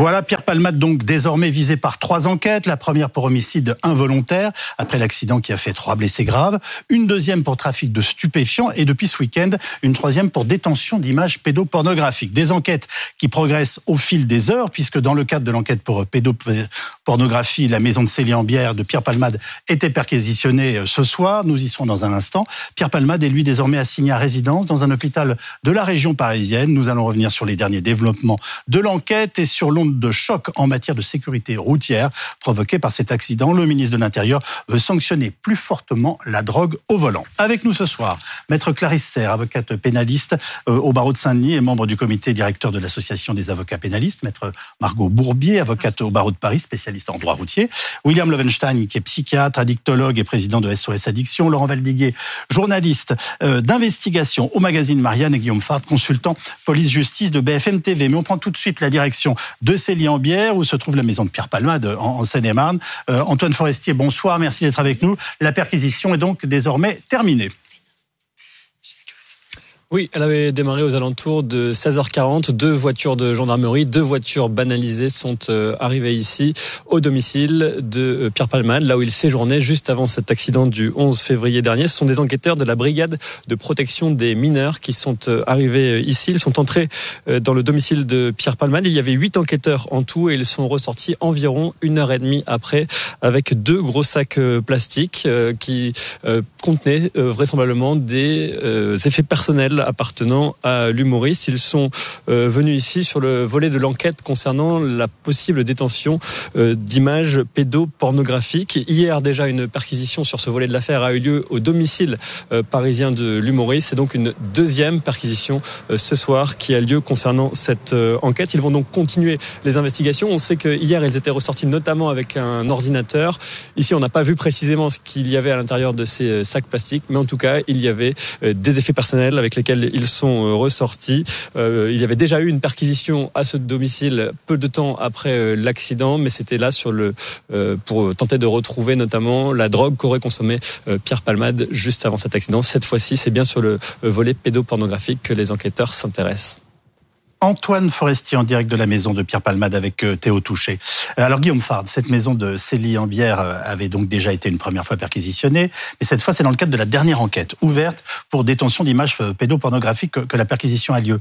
Voilà, Pierre Palmade, donc désormais visé par trois enquêtes. La première pour homicide involontaire, après l'accident qui a fait trois blessés graves. Une deuxième pour trafic de stupéfiants. Et depuis ce week-end, une troisième pour détention d'images pédopornographiques. Des enquêtes qui progressent au fil des heures, puisque dans le cadre de l'enquête pour pédopornographie, la maison de Célie-en-Bière de Pierre Palmade était perquisitionnée euh, ce soir. Nous y serons dans un instant. Pierre Palmade est lui désormais assigné à résidence dans un hôpital de la région parisienne. Nous allons revenir sur les derniers développements de l'enquête et sur l'onde de choc en matière de sécurité routière provoquée par cet accident. Le ministre de l'Intérieur veut sanctionner plus fortement la drogue au volant. Avec nous ce soir, maître Clarisse Serre, avocate pénaliste euh, au barreau de Saint-Denis et membre du comité directeur de l'association des avocats pénalistes, maître Margot Bourbier, avocate au barreau de Paris, spécialiste en droit routier, William Lovenstein, qui est psychiatre, addictologue et président de SOS Addiction, Laurent Valdiguier, journaliste euh, d'investigation au magazine Marianne et Guillaume Fard, consultant police-justice de BFM TV. Mais on prend tout de suite la direction de Célie-en-Bière, où se trouve la maison de Pierre Palmade en, Seine-et-Marne. Euh, Antoine Forestier, bonsoir, merci d'être avec nous. La perquisition est donc désormais terminée. Oui, elle avait démarré aux alentours de 16h40. Deux voitures de gendarmerie, deux voitures banalisées sont euh, arrivées ici au domicile de euh, Pierre Palman, là où il séjournait juste avant cet accident du 11 février dernier. Ce sont des enquêteurs de la brigade de protection des mineurs qui sont euh, arrivés ici. Ils sont entrés dans le domicile de Pierre Palman. Il y avait huit enquêteurs en tout et ils sont ressortis environ une heure et demie après avec deux gros sacs plastiques qui contenaient vraisemblablement des effets personnels appartenant à l'humoriste. Ils sont euh, venus ici sur le volet de l'enquête concernant la possible détention euh, d'images pédopornographiques. Hier déjà, une perquisition sur ce volet de l'affaire a eu lieu au domicile euh, parisien de l'humoriste. C'est donc une deuxième perquisition ce soir qui a lieu concernant cette enquête. Ils vont donc continuer les investigations. On sait que hier, ils étaient ressortis notamment avec un ordinateur. Ici, on n'a pas vu précisément ce qu'il y avait à l'intérieur de ces sacs plastiques, mais en tout cas, il y avait des effets personnels avec lesquels ils sont euh, ressortis. Euh, il y avait déjà eu une perquisition à ce domicile peu de temps après euh, l'accident, mais c'était là pour tenter de retrouver notamment la drogue qu'aurait consommée Pierre Palmade juste avant cet accident. Cette fois-ci, c'est bien sur le volet pédopornographique que les enquêteurs s'intéressent. Antoine Forestier en direct de la maison de Pierre Palmade avec euh, Théo Touché. Euh, alors Guillaume Fard, cette maison de Célie-en-Bière euh, avait donc déjà été une première fois perquisitionnée, mais cette fois c'est dans le cadre de la dernière enquête ouverte pour détention d'images pédopornographiques que la perquisition a lieu.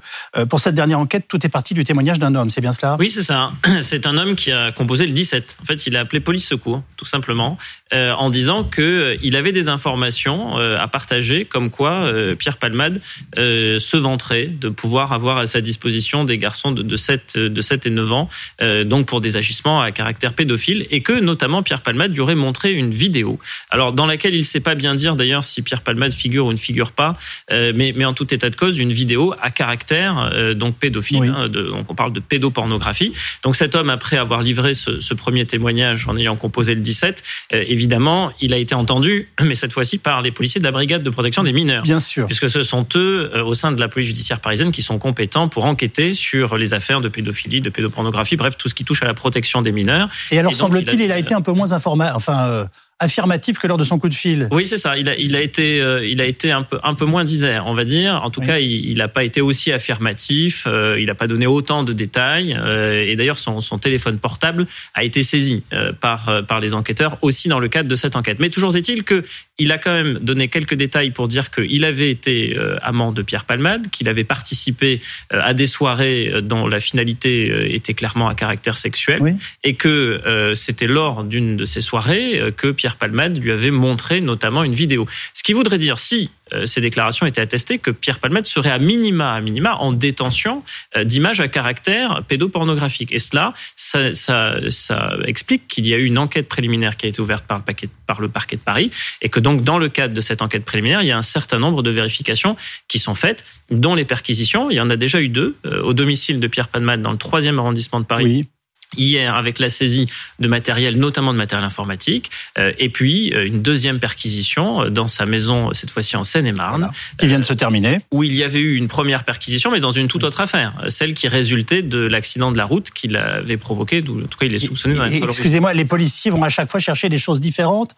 Pour cette dernière enquête, tout est parti du témoignage d'un homme, c'est bien cela? Oui, c'est ça. C'est un homme qui a composé le 17. En fait, il a appelé police secours, tout simplement, en disant que il avait des informations à partager, comme quoi Pierre Palmade se vanterait de pouvoir avoir à sa disposition des garçons de, 7, de 7 et 9 ans, euh, donc pour des agissements à caractère pédophile, et que notamment Pierre Palmade lui aurait montré une vidéo, alors dans laquelle il ne sait pas bien dire d'ailleurs si Pierre Palmade figure ou ne figure pas, euh, mais, mais en tout état de cause, une vidéo à caractère euh, donc pédophile, hein, de, donc on parle de pédopornographie. Donc cet homme, après avoir livré ce, ce premier témoignage en ayant composé le 17, évidemment, il a été entendu, mais cette fois-ci par les policiers de la brigade de protection des mineurs. Bien sûr. Puisque ce sont eux, au sein de la police judiciaire parisienne, qui sont compétents pour enquêter sur les affaires de pédophilie, de pédopornographie, bref, tout ce qui touche à la protection des mineurs. Et alors, semble-t-il, il, a été un peu moins informé, enfin, euh, affirmatif que lors de son coup de fil. Oui, c'est ça. Il a, il a été, euh, il a été un peu, un peu moins disert, on va dire. En tout cas, il n'a pas été aussi affirmatif. Euh, il n'a pas donné autant de détails. Euh, et d'ailleurs, son, son, téléphone portable a été saisi par, par les enquêteurs aussi dans le cadre de cette enquête. Mais toujours est-il que il a quand même donné quelques détails pour dire qu'il avait été amant de Pierre Palmade, qu'il avait participé à des soirées dont la finalité était clairement à caractère sexuel, et que c'était lors d'une de ces soirées que Pierre Palmade lui avait montré notamment une vidéo. Ce qui voudrait dire, si euh, ces déclarations étaient attestées, que Pierre Palmade serait à minima, à minima, en détention euh, d'images à caractère pédopornographique. Et cela, ça, ça, explique qu'il y a eu une enquête préliminaire qui a été ouverte par le, parquet de Paris, et que donc dans le cadre de cette enquête préliminaire, il y a un certain nombre de vérifications qui sont faites, dont les perquisitions. Il y en a déjà eu deux euh, au domicile de Pierre Palmade dans le troisième arrondissement de Paris. Hier avec la saisie de matériel, notamment de matériel informatique, euh, et puis euh, une deuxième perquisition euh, dans sa maison, cette fois-ci en Seine-et-Marne. qui vient de se terminer. Où il y avait eu une première perquisition, mais dans une toute autre affaire, celle qui résultait de l'accident de la route qu'il avait provoqué, en tout cas il est soupçonné dans Excusez-moi, les policiers vont à chaque fois chercher des choses différentes,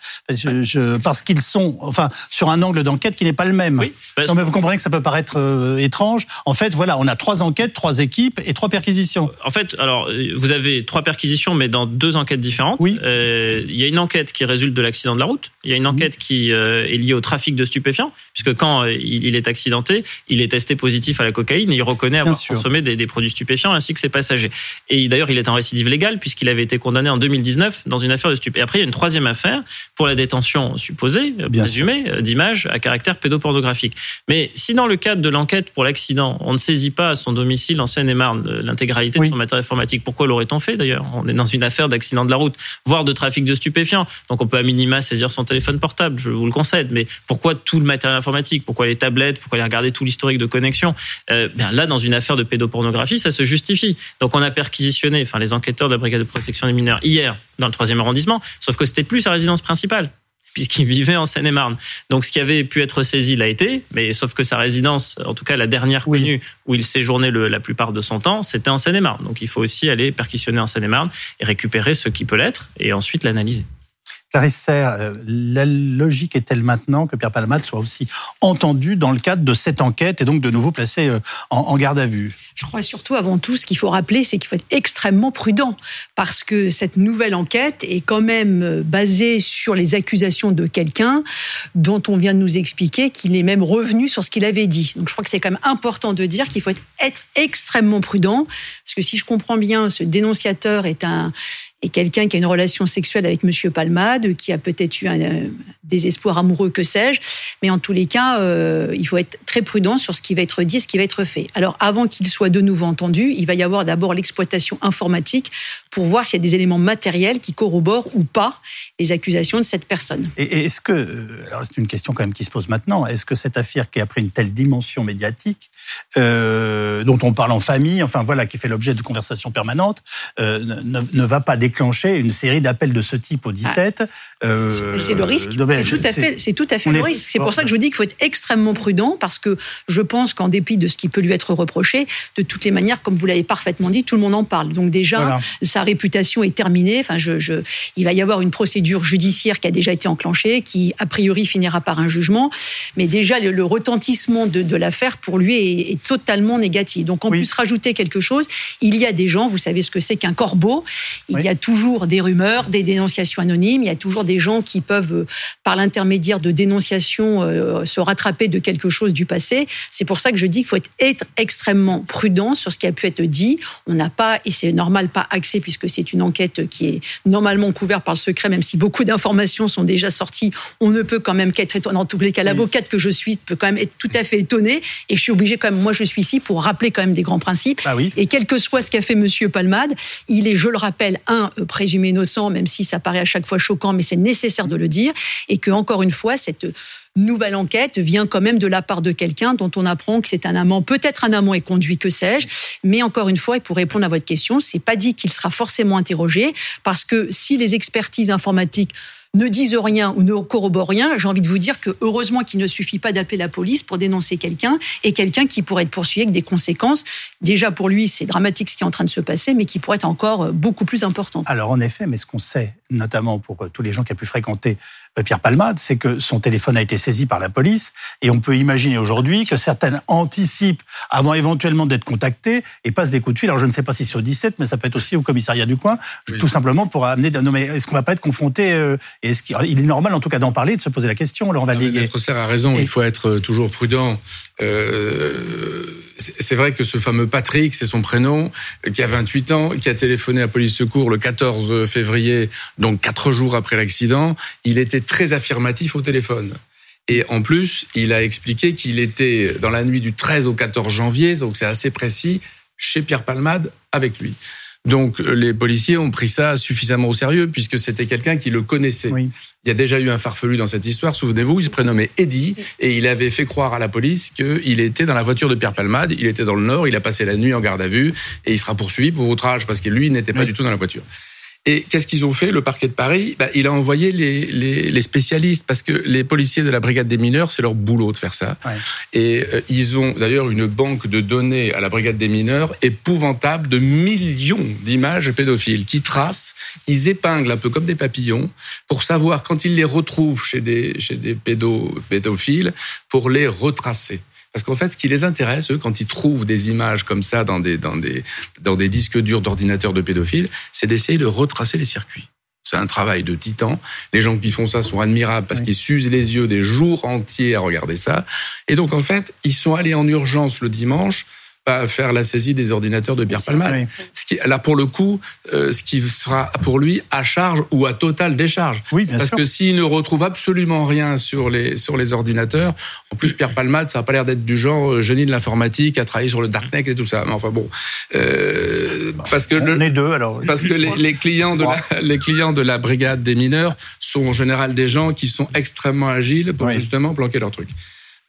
parce qu'ils sont enfin, sur un angle d'enquête qui n'est pas le même. Oui, non, mais vous comprenez que ça peut paraître étrange. En fait, voilà, on a trois enquêtes, trois équipes et trois perquisitions. En fait, alors, vous avez trois perquisitions, mais dans deux enquêtes différentes. Oui. Euh, il y a une enquête qui résulte de l'accident de la route. Il y a une enquête qui euh, est liée au trafic de stupéfiants, puisque quand euh, il est accidenté, il est testé positif à la cocaïne et il reconnaît avoir consommé des, produits stupéfiants ainsi que ses passagers. Et d'ailleurs, il est en récidive légale puisqu'il avait été condamné en 2019 dans une affaire de stupéfiants. Et après, il y a une troisième affaire pour la détention supposée, présumée, d'images à caractère pédopornographique. Mais si dans le cadre de l'enquête pour l'accident, on ne saisit pas à son domicile en Seine-et-Marne l'intégralité de son matériel informatique, pourquoi l'aurait-on fait? D'ailleurs. On est dans une affaire d'accident de la route, voire de trafic de stupéfiants. Donc on peut à minima saisir son téléphone portable, je vous le concède. Mais pourquoi tout le matériel informatique? Pourquoi les tablettes? Pourquoi aller regarder tout l'historique de connexion? Euh, bien Là, dans une affaire de pédopornographie, ça se justifie. Donc on a perquisitionné, enfin les enquêteurs de la brigade de protection des mineurs hier dans le troisième arrondissement, sauf que c'était plus sa résidence principale puisqu'il vivait en Seine-et-Marne. Donc ce qui avait pu être saisi l'a été, mais sauf que sa résidence, en tout cas la dernière connue où il séjournait le, la plupart de son temps, c'était en Seine-et-Marne. Donc il faut aussi aller perquisitionner en Seine-et-Marne et récupérer ce qui peut l'être et ensuite l'analyser. Clarisse euh, la logique est-elle maintenant que Pierre Palmade soit aussi entendu dans le cadre de cette enquête et donc de nouveau placé euh, en garde à vue Je crois surtout avant tout, ce qu'il faut rappeler, c'est qu'il faut être extrêmement prudent parce que cette nouvelle enquête est quand même euh, basée sur les accusations de quelqu'un dont on vient de nous expliquer qu'il est même revenu sur ce qu'il avait dit. Donc je crois que c'est quand même important de dire qu'il faut être extrêmement prudent parce que si je comprends bien, ce dénonciateur est un et quelqu'un qui a une relation sexuelle avec Monsieur Palmade, qui a peut-être eu un euh, désespoir amoureux, que sais-je. Mais en tous les cas, euh, il faut être très prudent sur ce qui va être dit, ce qui va être fait. Alors, avant qu'il soit de nouveau entendu, il va y avoir d'abord l'exploitation informatique pour voir s'il y a des éléments matériels qui corroborent ou pas les accusations de cette personne. Et est-ce que, euh, alors c'est une question quand même qui se pose maintenant, est-ce que cette affaire qui a pris une telle dimension médiatique, euh, dont on parle en famille, enfin voilà, qui fait l'objet de conversations permanentes, ne, ne, va pas déclencher une série d'appels de ce type au 17 ah. euh, C'est le risque, c'est tout à fait, c'est tout à fait le risque. C'est pour ça que je vous dis qu'il faut être extrêmement prudent, parce que je pense qu'en dépit de ce qui peut lui être reproché, de toutes les manières, comme vous l'avez parfaitement dit, tout le monde en parle. Donc déjà, sa réputation est terminée. Enfin, je, je, il va y avoir une procédure judiciaire qui a déjà été enclenchée, qui a priori finira par un jugement. Mais déjà, le, retentissement de, l'affaire pour lui est, totalement négatif. Donc, on peut se rajouter quelque chose. Il y a des gens, vous savez ce que c'est qu'un corbeau. Il y a toujours des rumeurs, des dénonciations anonymes. Il y a toujours des gens qui peuvent, euh, par l'intermédiaire de dénonciations, euh, se rattraper de quelque chose du passé. C'est pour ça que je dis qu'il faut être extrêmement prudent sur ce qui a pu être dit. On n'a pas, et c'est normal, pas accès puisque c'est une enquête qui est normalement couverte par le secret, même si beaucoup d'informations sont déjà sorties, on ne peut quand même qu'être étonné. En tous les cas, l'avocate que je suis peut quand même être tout à fait étonnée. Et je suis obligée quand même, moi je suis ici pour rappeler quand même des grands principes. Ah oui. Et quel que soit ce qu'a fait Monsieur Palmade, il est, je le rappelle, un euh, présumé innocent, même si ça paraît à chaque fois choquant, mais c'est nécessaire de le dire. Et que encore une fois, cette nouvelle enquête vient quand même de la part de quelqu'un dont on apprend que c'est un amant, peut-être un amant est conduit, que sais-je. Mais encore une fois, et pour répondre à votre question, c'est pas dit qu'il sera forcément interrogé parce que si les expertises informatiques ne disent rien ou ne corroborent rien, j'ai envie de vous dire que heureusement qu'il ne suffit pas d'appeler la police pour dénoncer quelqu'un et quelqu'un qui pourrait être poursuivi avec des conséquences. Déjà pour lui, c'est dramatique ce qui est en train de se passer, mais qui pourrait être encore beaucoup plus important. Alors en effet, mais ce qu'on sait, notamment pour tous les gens qui ont pu fréquenter euh, Pierre Palmade, c'est que son téléphone a été saisi par la police et on peut imaginer aujourd'hui que certaines anticipent avant éventuellement d'être contactées et passent des coups de fil. Alors je ne sais pas si c'est au 17, mais ça peut être aussi au commissariat du coin, tout simplement pour amener. Non mais est-ce qu'on va pas être confronté euh, Est-ce qu'il est normal en tout cas d'en parler, de se poser la question Laurent Vallier Maître Serre a raison. Il faut être toujours prudent. Euh, c'est vrai que ce fameux Patrick, c'est son prénom, qui a 28 ans, qui a téléphoné à police secours le 14 février, donc quatre jours après l'accident, il était très affirmatif au téléphone. Et en plus, il a expliqué qu'il était dans la nuit du 13 au 14 janvier, donc c'est assez précis, chez Pierre Palmade avec lui. Donc les policiers ont pris ça suffisamment au sérieux puisque c'était quelqu'un qui le connaissait. Il y a déjà eu un farfelu dans cette histoire, souvenez-vous, il se prénommait Eddie et il avait fait croire à la police qu'il était dans la voiture de Pierre Palmade, il était dans le Nord, il a passé la nuit en garde à vue et il sera poursuivi pour outrage parce que lui n'était pas du tout dans la voiture. Et qu'est-ce qu'ils ont fait Le parquet de Paris, bah, il a envoyé les, les, les, spécialistes parce que les policiers de la brigade des mineurs, c'est leur boulot de faire ça. Ouais. Et euh, ils ont d'ailleurs une banque de données à la brigade des mineurs épouvantable de millions d'images pédophiles qui tracent, ils épinglent un peu comme des papillons pour savoir quand ils les retrouvent chez des, chez des pédo, pédophiles pour les retracer. Parce qu'en fait, ce qui les intéresse, eux, quand ils trouvent des images comme ça dans des, dans des, dans des disques durs d'ordinateurs de pédophiles, c'est d'essayer de retracer les circuits. C'est un travail de titan. Les gens qui font ça sont admirables parce qu'ils s'usent les yeux des jours entiers à regarder ça. Et donc, en fait, ils sont allés en urgence le dimanche pas faire la saisie des ordinateurs de Pierre Palmade. Ce qui, là, pour le coup, euh, ce qui sera pour lui à charge ou à totale décharge. Oui, bien Parce sûr. que s'il ne retrouve absolument rien sur les, sur les ordinateurs, en plus, Pierre Palmade, ça n'a pas l'air d'être du genre euh, génie de l'informatique, à travailler sur le darknet et tout ça. Mais enfin bon. Euh, parce que On le, est deux, alors. parce que les, les clients de la, les clients de la brigade des mineurs sont en général des gens qui sont extrêmement agiles pour Oui. justement planquer leur truc.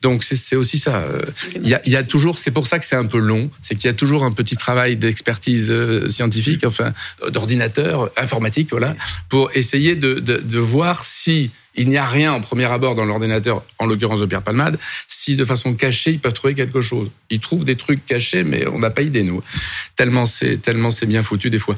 Donc c'est aussi ça. Il y a, y a toujours, c'est pour ça que c'est un peu long, c'est qu'il y a toujours un petit travail d'expertise euh, scientifique, enfin euh, d'ordinateur, informatique, voilà, pour essayer de, de, de voir si il n'y a rien en premier abord dans l'ordinateur, en l'occurrence de Pierre Palmade, si de façon cachée ils peuvent trouver quelque chose. Ils trouvent des trucs cachés, mais on n'a pas idée nous. Tellement c'est tellement c'est bien foutu des fois.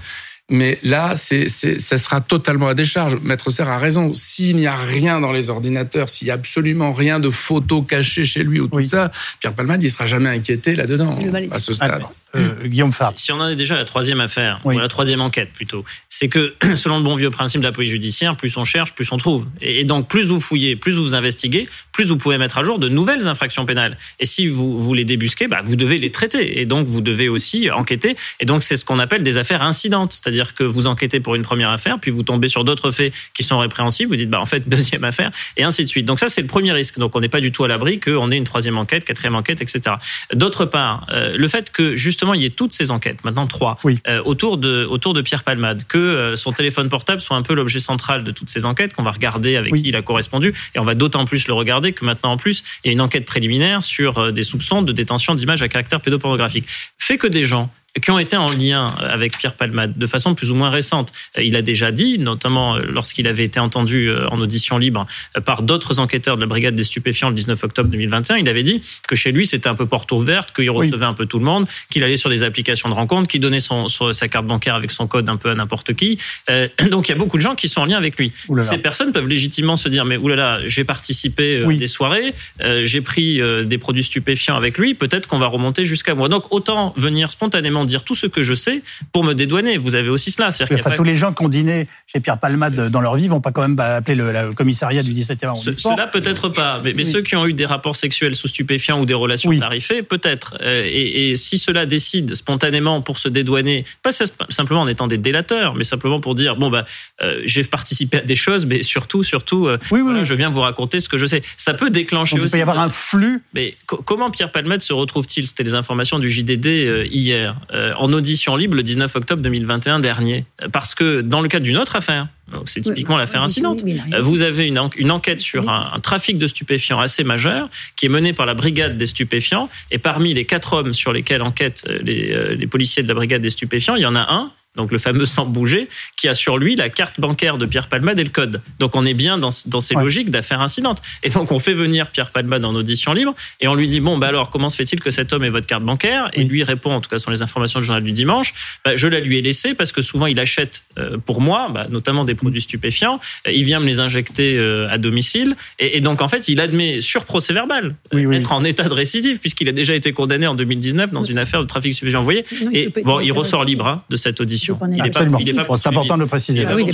Mais là, c'est, c'est, ça sera totalement à décharge. Maître Serre a raison. S'il n'y a rien dans les ordinateurs, s'il y a absolument rien de photos cachées chez lui ou tout Oui. ça, Pierre Palmade, il sera jamais inquiété là-dedans, à ce stade. Alors, euh, Guillaume Fabre. Si on en est déjà à la troisième affaire, Oui. ou à la troisième enquête plutôt, c'est que selon le bon vieux principe de la police judiciaire, plus on cherche, plus on trouve. Et et donc plus vous fouillez, plus vous investiguez, plus vous pouvez mettre à jour de nouvelles infractions pénales. Et si vous, vous les débusquez, bah, vous devez les traiter. Et donc vous devez aussi enquêter. Et donc c'est ce qu'on appelle des affaires incidentes. C'est-à-dire que vous enquêtez pour une première affaire, puis vous tombez sur d'autres faits qui sont répréhensibles, vous dites bah en fait deuxième affaire, et ainsi de suite. Donc ça c'est le premier risque. Donc on n'est pas du tout à l'abri qu'on ait une troisième enquête, quatrième enquête, etc. D'autre part, euh, le fait que justement il y ait toutes ces enquêtes, maintenant trois, Oui. euh, autour de autour de Pierre Palmade, que euh, son téléphone portable soit un peu l'objet central de toutes ces enquêtes, qu'on va regarder avec Oui. qui il a correspondu, et on va d'autant plus le regarder que maintenant en plus il y a une enquête préliminaire sur euh, des soupçons de détention d'images à caractère pédopornographique. Fait que des gens qui ont été en lien avec Pierre Palmade de façon plus ou moins récente. Euh, Il a déjà dit, notamment euh, lorsqu'il avait été entendu euh, en audition libre par d'autres enquêteurs de la brigade des stupéfiants le 19 octobre 2021, il avait dit que chez lui c'était un peu porte ouverte, qu'il Oui. recevait un peu tout le monde, qu'il allait sur des applications de rencontre, qu'il donnait son, sa carte bancaire avec son code un peu à n'importe qui. Euh, donc il y a beaucoup de gens qui sont en lien avec lui. Ouh là là. Ces personnes peuvent légitimement se dire mais oulala, j'ai participé Oui. à des soirées, euh, j'ai pris des produits stupéfiants avec lui, peut-être qu'on va remonter jusqu'à moi. Donc autant venir spontanément dire tout ce que je sais pour me dédouaner. Vous avez aussi cela. Enfin, tous les gens qui ont dîné chez Pierre Palmade dans leur vie vont pas quand même bah, appeler le, commissariat du 17e Ce- arrondissement. Cela peut-être pas, mais, mais Oui. ceux qui ont eu des rapports sexuels sous stupéfiants ou des relations Oui. tarifées, peut-être. Euh, et, et si cela décide spontanément pour se dédouaner, pas simplement en étant des délateurs, mais simplement pour dire bon bah euh, j'ai participé à des choses, mais surtout surtout euh, Oui, voilà, je viens vous raconter ce que je sais. Ça peut déclencher Donc, il aussi. peut y avoir un flux. Mais co- comment Pierre Palmade se retrouve-t-il? C'était les informations du JDD euh, hier, euh, en audition libre le 19 octobre 2021 dernier. Euh, Parce que dans le cadre d'une autre affaire, donc c'est typiquement Oui, l'affaire incidente, euh, vous avez une, en- une enquête sur un, un trafic de stupéfiants assez majeur qui est menée par la brigade des stupéfiants. Et parmi les quatre hommes sur lesquels enquêtent euh, les, euh, les policiers de la brigade des stupéfiants, il y en a un donc le fameux sans bouger, qui a sur lui la carte bancaire de Pierre Palmade et le code. Donc on est bien dans, dans ces Ouais. logiques d'affaires incidentes. Et donc on fait venir Pierre Palmade en audition libre et on lui dit bon bah alors comment se fait-il que cet homme ait votre carte bancaire? Et Oui. lui répond en tout cas sur les informations du journal du dimanche, bah, je la lui ai laissée parce que souvent il achète euh, pour moi, bah, notamment des produits stupéfiants, Euh, il vient me les injecter euh, à domicile et, et donc en fait il admet sur procès verbal euh, Oui, être en état de récidive puisqu'il a déjà été condamné en 2019 dans une affaire de trafic de stupéfiants. Vous voyez? Non, Et bon, il ressort libre hein, de cette audition. Il est pas- Absolument. c'est important de le préciser. Ah oui,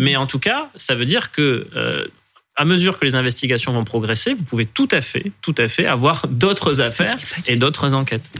mais en tout cas, ça veut dire que euh, à mesure que les investigations vont progresser, vous pouvez tout à fait, tout à fait avoir d'autres affaires et d'autres enquêtes.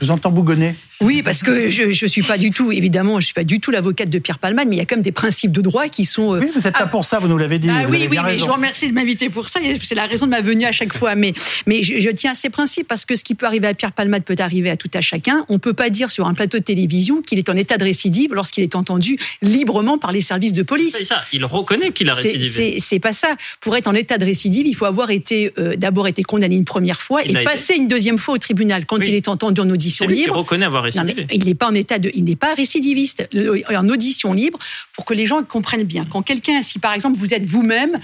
Vous entends bougonner Oui, parce que je ne suis pas du tout, évidemment, je suis pas du tout l'avocate de Pierre Palman, mais il y a quand même des principes de droit qui sont. Euh, oui, vous êtes là pour ça, vous nous l'avez dit. Ah, oui, oui, mais je vous remercie de m'inviter pour ça. C'est la raison de ma venue à chaque fois. Mais, mais je, tiens à ces principes parce que ce qui peut arriver à Pierre Palman peut arriver à tout à chacun. On ne peut pas dire sur un plateau de télévision qu'il est en état de récidive lorsqu'il est entendu librement par les services de police. C'est ça, il reconnaît qu'il a récidivé. C'est pas ça. Pour être en état de récidive, il faut avoir été euh, d'abord été condamné une première fois et passer une deuxième fois au tribunal quand il est entendu en audition libre reconnaît avoir récidivé. il n'est pas en état de, il n'est pas récidiviste. en audition libre, pour que les gens comprennent bien. Quand quelqu'un, si par exemple vous êtes vous-même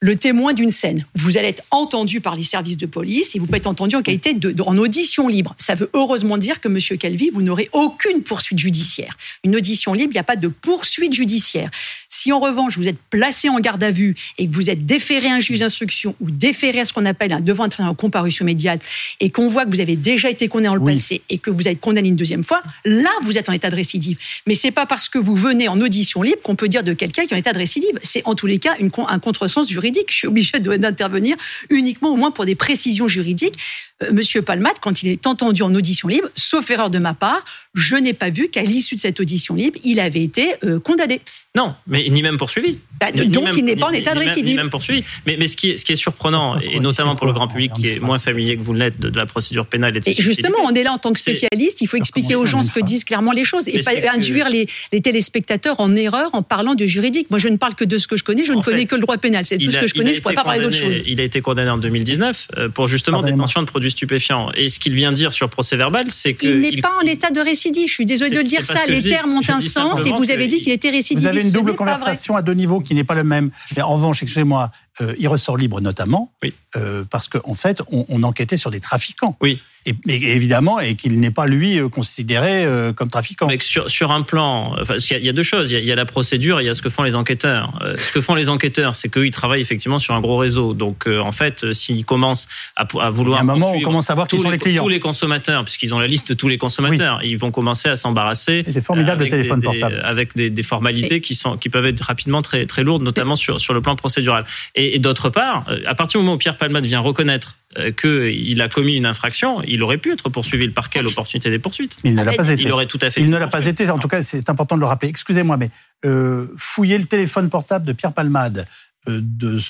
le témoin d'une scène. Vous allez être entendu par les services de police et vous pouvez être entendu en qualité de, en audition libre. Ça veut heureusement dire que, Monsieur Calvi, vous n'aurez aucune poursuite judiciaire. Une audition libre, il n'y a pas de poursuite judiciaire. Si en revanche vous êtes placé en garde à vue et que vous êtes déféré à un juge d'instruction ou déféré à ce qu'on appelle un devant un en comparution médiale et qu'on voit que vous avez déjà été condamné en le passé et que vous êtes condamné une deuxième fois, là vous êtes en état de récidive. Mais c'est pas parce que vous venez en audition libre qu'on peut dire de quelqu'un qui est en état de récidive. C'est en tous les cas une, un contresens juridique. Je suis obligé d'intervenir uniquement au moins pour des précisions juridiques. Euh, Monsieur Palmat, quand il est entendu en audition libre, sauf erreur de ma part, je n'ai pas vu qu'à l'issue de cette audition libre, il avait été euh, condamné. Non, mais ni même poursuivi. Bah, donc il n'est pas en état de récidive. Ni même poursuivi. Mais, mais ce, qui est, ce qui est surprenant, et notamment pour le grand public qui est moins familier que vous l'êtes de, la procédure pénale, et, justement, on est là en tant que spécialiste, il faut expliquer aux gens ce que disent clairement les choses et pas induire les, les, téléspectateurs en erreur en parlant de juridique. Moi, je ne parle que de ce que je connais, je ne connais que le droit pénal. C'est tout ce que je connais, je ne pourrais pas parler d'autre chose. Il a été condamné en 2019 euh, pour justement détention de produits stupéfiants. Et ce qu'il vient dire sur procès verbal, c'est que. Il n'est pas en état de récidive. Je suis désolé de le dire ça. Les termes ont un sens et vous avez dit qu'il était récidiviste. Une double conversation à deux niveaux qui n'est pas le même. Mais en revanche, excusez-moi, euh, il ressort libre notamment euh, parce qu'en en fait, on, enquêtait sur des trafiquants. Oui. Et, évidemment, et qu'il n'est pas lui euh, considéré comme trafiquant. Mais sur, sur un plan, enfin, il y, a deux choses. Il y, a la procédure, et il y a ce que font les enquêteurs. ce que font les enquêteurs, c'est qu'ils travaillent effectivement sur un gros réseau. Donc, en fait, s'ils commencent à, à vouloir, y a un moment, on commence à voir qui sont les, clients, tous les consommateurs, puisqu'ils ont la liste de tous les consommateurs, ils vont commencer à s'embarrasser. C'est formidable le téléphone portable. avec des, formalités qui sont qui peuvent être rapidement très très lourdes, notamment sur sur le plan procédural. Et, et d'autre part, euh, à partir du moment où Pierre Palmade vient reconnaître euh, qu'il a commis une infraction, il aurait pu être poursuivi. Le parquet l'opportunité des poursuites. Il ne l'a pas été. Il aurait tout à fait. Il ne l'a pas été. En tout cas, c'est important de le rappeler. Excusez-moi, mais euh, fouiller le téléphone portable de Pierre Palmade, euh,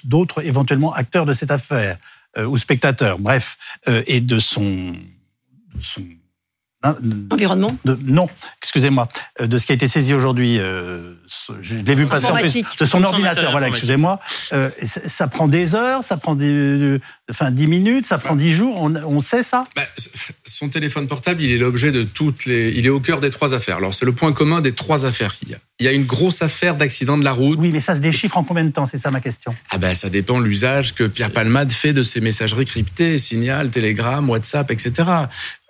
d'autres éventuellement acteurs de cette affaire ou spectateurs, bref, et de son, de son Hein, Environnement Non, excusez-moi, euh, de ce qui a été saisi aujourd'hui. Euh, je l'ai vu passer en plus de son ordinateur. Voilà, excusez-moi. Euh, ça prend des heures, ça prend des, enfin 10 minutes, ça prend 10 jours. On, sait ça bah, Son téléphone portable, il est l'objet de toutes les. Il est au cœur des trois affaires. Alors c'est le point commun des trois affaires qu'il y a. Il y a une grosse affaire d'accident de la route. Oui, mais ça se déchiffre en combien de temps C'est ça ma question? Ah ben ça dépend de l'usage que Pierre Palmade fait de ses messageries cryptées, Signal, Telegram, WhatsApp, etc.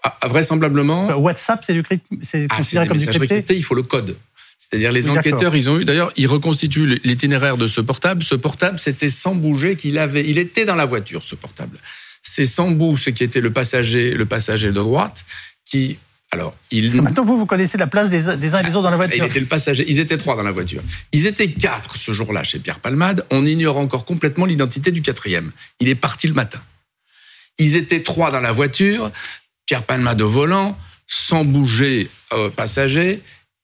Ah, ah, vraisemblablement. Euh, WhatsApp, c'est du c'est ah, considéré comme du crypté. Il faut le code. C'est-à-dire les enquêteurs, ils ont eu d'ailleurs, ils reconstituent l'itinéraire de ce portable. Ce portable, c'était sans bouger qu'il avait, il était dans la voiture, ce portable. C'est sans ce qui était le passager, le passager de droite, qui alors, il... Maintenant, vous, vous connaissez la place des, uns et des autres dans la voiture. Il était le passager. Ils étaient trois dans la voiture. Ils étaient quatre ce jour-là chez Pierre Palmade. On ignore encore complètement l'identité du quatrième. Il est parti le matin. Ils étaient trois dans la voiture. Pierre Palmade au volant, sans bouger euh, passager,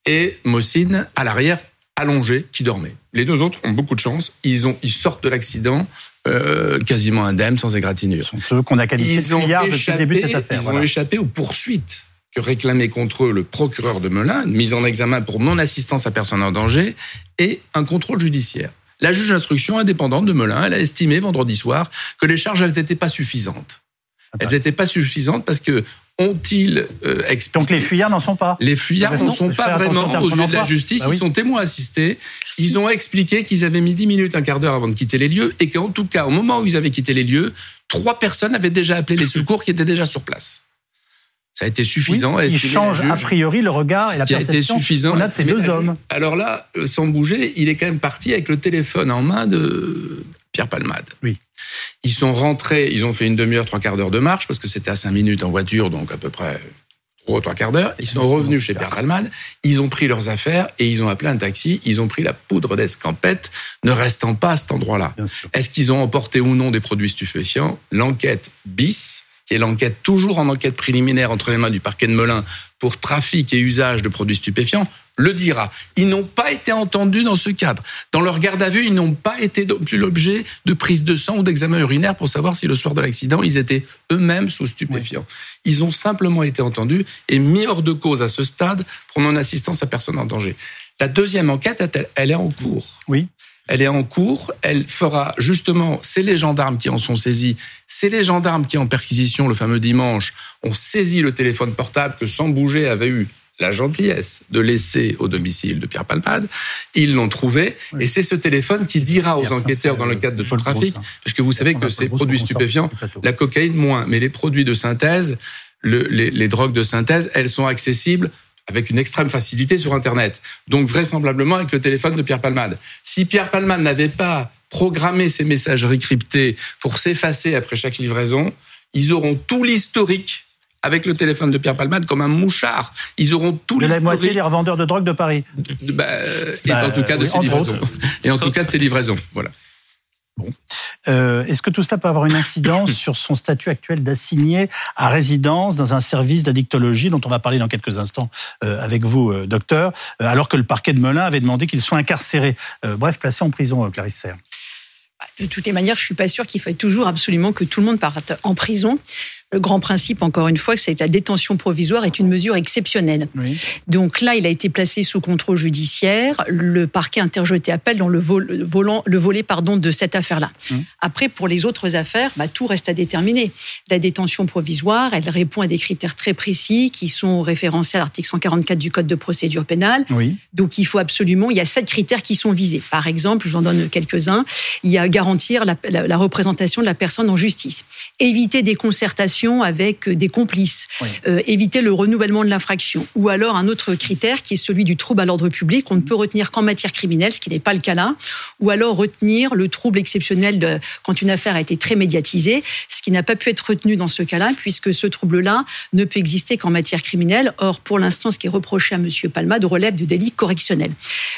et Mossine à l'arrière, allongé, qui dormait. Les deux autres ont beaucoup de chance. Ils, ont, ils sortent de l'accident euh, quasiment indemnes, sans égratignure. Ce sont ceux qu'on a qualifiés ils ont échappé, début de cette affaire. Ils ont échappé aux poursuites que réclamait contre eux le procureur de Melun, une mise en examen pour non-assistance à personne en danger et un contrôle judiciaire. La juge d'instruction indépendante de Melun, elle a estimé vendredi soir que les charges, elles n'étaient pas suffisantes. Elles n'étaient pas suffisantes parce que ont-ils euh, expliqué Donc les fuyards n'en sont pas Les fuyards n'en sont pas vraiment aux yeux de la justice. Bah ils sont témoins assistés. Ils ont expliqué qu'ils avaient mis 10 minutes, un quart d'heure avant de quitter les lieux et qu'en tout cas, au moment où ils avaient quitté les lieux, trois personnes avaient déjà appelé les secours qui étaient déjà sur place. Ça a été suffisant. Oui, change a priori le regard et la perception qu'on a de ces deux hommes. Alors là, euh, sans bouger, il est quand même parti avec le téléphone en main de Pierre Palmade. Oui. Ils sont rentrés, ils ont fait une demi-heure, trois quarts d'heure de marche, parce que c'était à cinq minutes en voiture, donc à peu près trois, trois quarts d'heure. Ils sont revenus chez Pierre Palmade, ils ont pris leurs affaires et ils ont appelé un taxi, ils ont pris la poudre d'escampette, ne restant pas à cet endroit-là. Est-ce qu'ils ont emporté ou non des produits stupéfiants? L'enquête bis qui est l'enquête toujours en enquête préliminaire entre les mains du parquet de Melun pour trafic et usage de produits stupéfiants, le dira. Ils n'ont pas été entendus dans ce cadre. Dans leur garde à vue, ils n'ont pas été plus l'objet de prise de sang ou d'examen urinaire pour savoir si le soir de l'accident, ils étaient eux-mêmes sous stupéfiants. Ils ont simplement été entendus et mis hors de cause à ce stade pour non-assistance à personne en danger. La deuxième enquête, elle est en cours? Oui. Elle est en cours. Elle fera justement, c'est les gendarmes qui en sont saisis. C'est les gendarmes qui, en perquisition le fameux dimanche, ont saisi le téléphone portable que sans bouger avait eu la gentillesse de laisser au domicile de Pierre Palmade. Ils l'ont trouvé et c'est ce téléphone qui dira aux enquêteurs dans le cadre de tout le trafic, puisque vous savez que ces produits stupéfiants, la cocaïne moins, mais les produits de synthèse, les drogues de synthèse, elles sont accessibles avec une extrême facilité sur Internet. Donc vraisemblablement avec le téléphone de Pierre Palmade. Si Pierre Palmade n'avait pas programmé ces messageries cryptées pour s'effacer après chaque livraison, ils auront tout l'historique avec le téléphone de Pierre Palmade comme un mouchard. Ils auront tout de la moitié des revendeurs de drogue de Paris. Bah, et bah, en tout cas de ces livraisons. Et en tout cas de ces livraisons. Voilà. Bon. Euh, est-ce que tout cela peut avoir une incidence sur son statut actuel d'assigné à résidence dans un service d'addictologie dont on va parler dans quelques instants euh, avec vous, euh, docteur, alors que le parquet de Melun avait demandé qu'il soit incarcéré, bref, placé en prison, Clarisse Serre de toutes les manières, je suis pas sûre qu'il faille toujours absolument que tout le monde parte en prison. Le grand principe, encore une fois, c'est que la détention provisoire est une mesure exceptionnelle. Donc là, il a été placé sous contrôle judiciaire. Le parquet interjeté appel dans le, volant, le volet pardon, de cette affaire-là. Hum. Après, pour les autres affaires, bah, tout reste à déterminer. La détention provisoire, elle répond à des critères très précis qui sont référencés à l'article 144 du Code de procédure pénale. Donc il faut absolument, il y a sept critères qui sont visés. Par exemple, j'en donne quelques-uns. Il y a garantir la, la représentation de la personne en justice, éviter des concertations avec des complices, euh, éviter le renouvellement de l'infraction, ou alors un autre critère qui est celui du trouble à l'ordre public, on ne peut retenir qu'en matière criminelle, ce qui n'est pas le cas là, ou alors retenir le trouble exceptionnel de, quand une affaire a été très médiatisée, ce qui n'a pas pu être retenu dans ce cas-là, puisque ce trouble-là ne peut exister qu'en matière criminelle. Or, pour l'instant, ce qui est reproché à M. Palmade relève du délit correctionnel.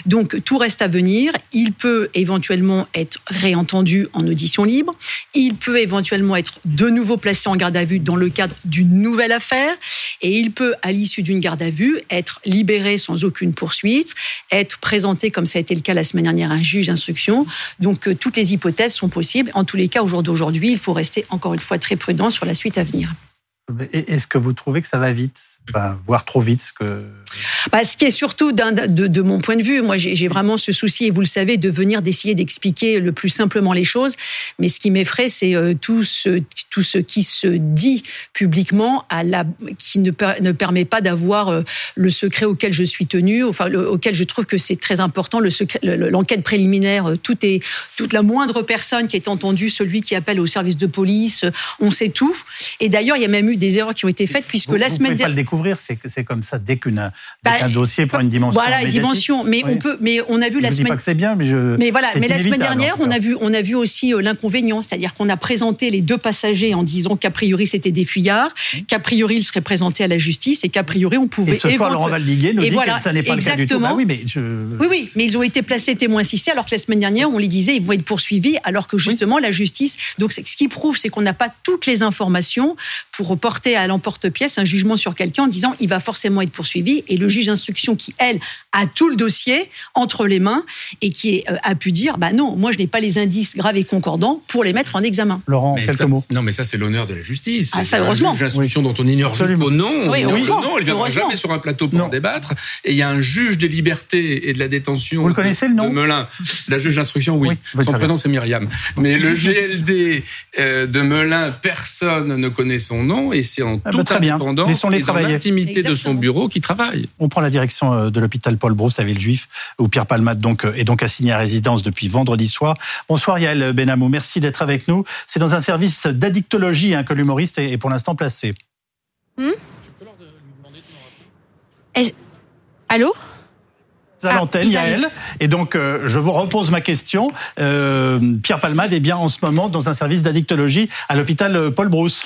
Donc, tout reste à venir. Il peut éventuellement être réentendu en audition libre. Il peut éventuellement être de nouveau placé en garde à vue dans le cadre d'une nouvelle affaire et il peut, à l'issue d'une garde à vue, être libéré sans aucune poursuite, être présenté, comme ça a été le cas la semaine dernière, à un juge d'instruction. Donc euh, toutes les hypothèses sont possibles. En tous les cas, au jour d'aujourd'hui, il faut rester encore une fois très prudent sur la suite à venir. Est-ce que vous trouvez que ça va vite, voire trop vite ce que bah, ce qui est surtout de, de, mon point de vue, moi j'ai vraiment ce souci, et vous le savez, de venir d'essayer d'expliquer le plus simplement les choses. Mais ce qui m'effraie, c'est euh, tout, ce, tout ce qui se dit publiquement, à la, qui ne, ne permet pas d'avoir euh, le secret auquel je suis tenu, enfin auquel je trouve que c'est très important, le l'enquête préliminaire, euh, tout est, toute la moindre personne qui est entendue, celui qui appelle au service de police, on sait tout. Et d'ailleurs, il y a même eu des erreurs qui ont été faites puisque la semaine dernière. C'est comme ça dès bah, un dossier pour une dimension. Voilà, dimension. Mais on peut, mais on a vu la je semaine. Dis pas que c'est bien, mais je. Mais voilà, mais la semaine dernière, on a vu, on a vu aussi euh, l'inconvénient, c'est-à-dire qu'on a présenté les deux passagers en disant qu'a priori c'était des fuyards, mmh. qu'a priori ils seraient présentés à la justice et qu'a priori on pouvait. Et ce soir, Laurent Valdiguier nous dit que ça n'est pas le cas du tout. Bah oui, mais oui, oui, mais ils ont été placés témoins assistés, alors que la semaine dernière, on les disait ils vont être poursuivis, alors que justement la justice. Donc ce qui prouve, c'est qu'on n'a pas toutes les informations pour porter à l'emporte-pièce un jugement sur quelqu'un en disant il va forcément être poursuivi et le juge d'instruction qui, elle, a tout le dossier entre les mains et qui euh, a pu dire bah non, moi je n'ai pas les indices graves et concordants pour les mettre en examen. Laurent, quelques mots. Non, mais ça c'est l'honneur de la justice. Ah, ça, heureusement. Un juge d'instruction dont on ignore le nom. Oui, oui, non, il viendra jamais sur un plateau pour en débattre. Et il y a un juge des libertés et de la détention. Vous le connaissez le nom De Melun. La juge d'instruction, oui. Son prénom c'est Myriam. Mais le GLD euh, de Melun, personne ne connaît son nom et c'est en ah, toute bah, indépendance et dans l'intimité de son bureau qui travaille. On prend la direction euh, de l'hôpital Paul Brousse à Villejuif, où Pierre Palmade donc, euh, est donc assigné à résidence depuis vendredi soir. Bonsoir Yael Benamou, merci d'être avec nous. C'est dans un service d'addictologie hein, que l'humoriste est pour l'instant placé. Hmm Allô? À ah, l'antenne, Yael. Et donc, euh, je vous repose ma question. Pierre Palmade est bien en ce moment dans un service d'addictologie à l'hôpital Paul Brousse.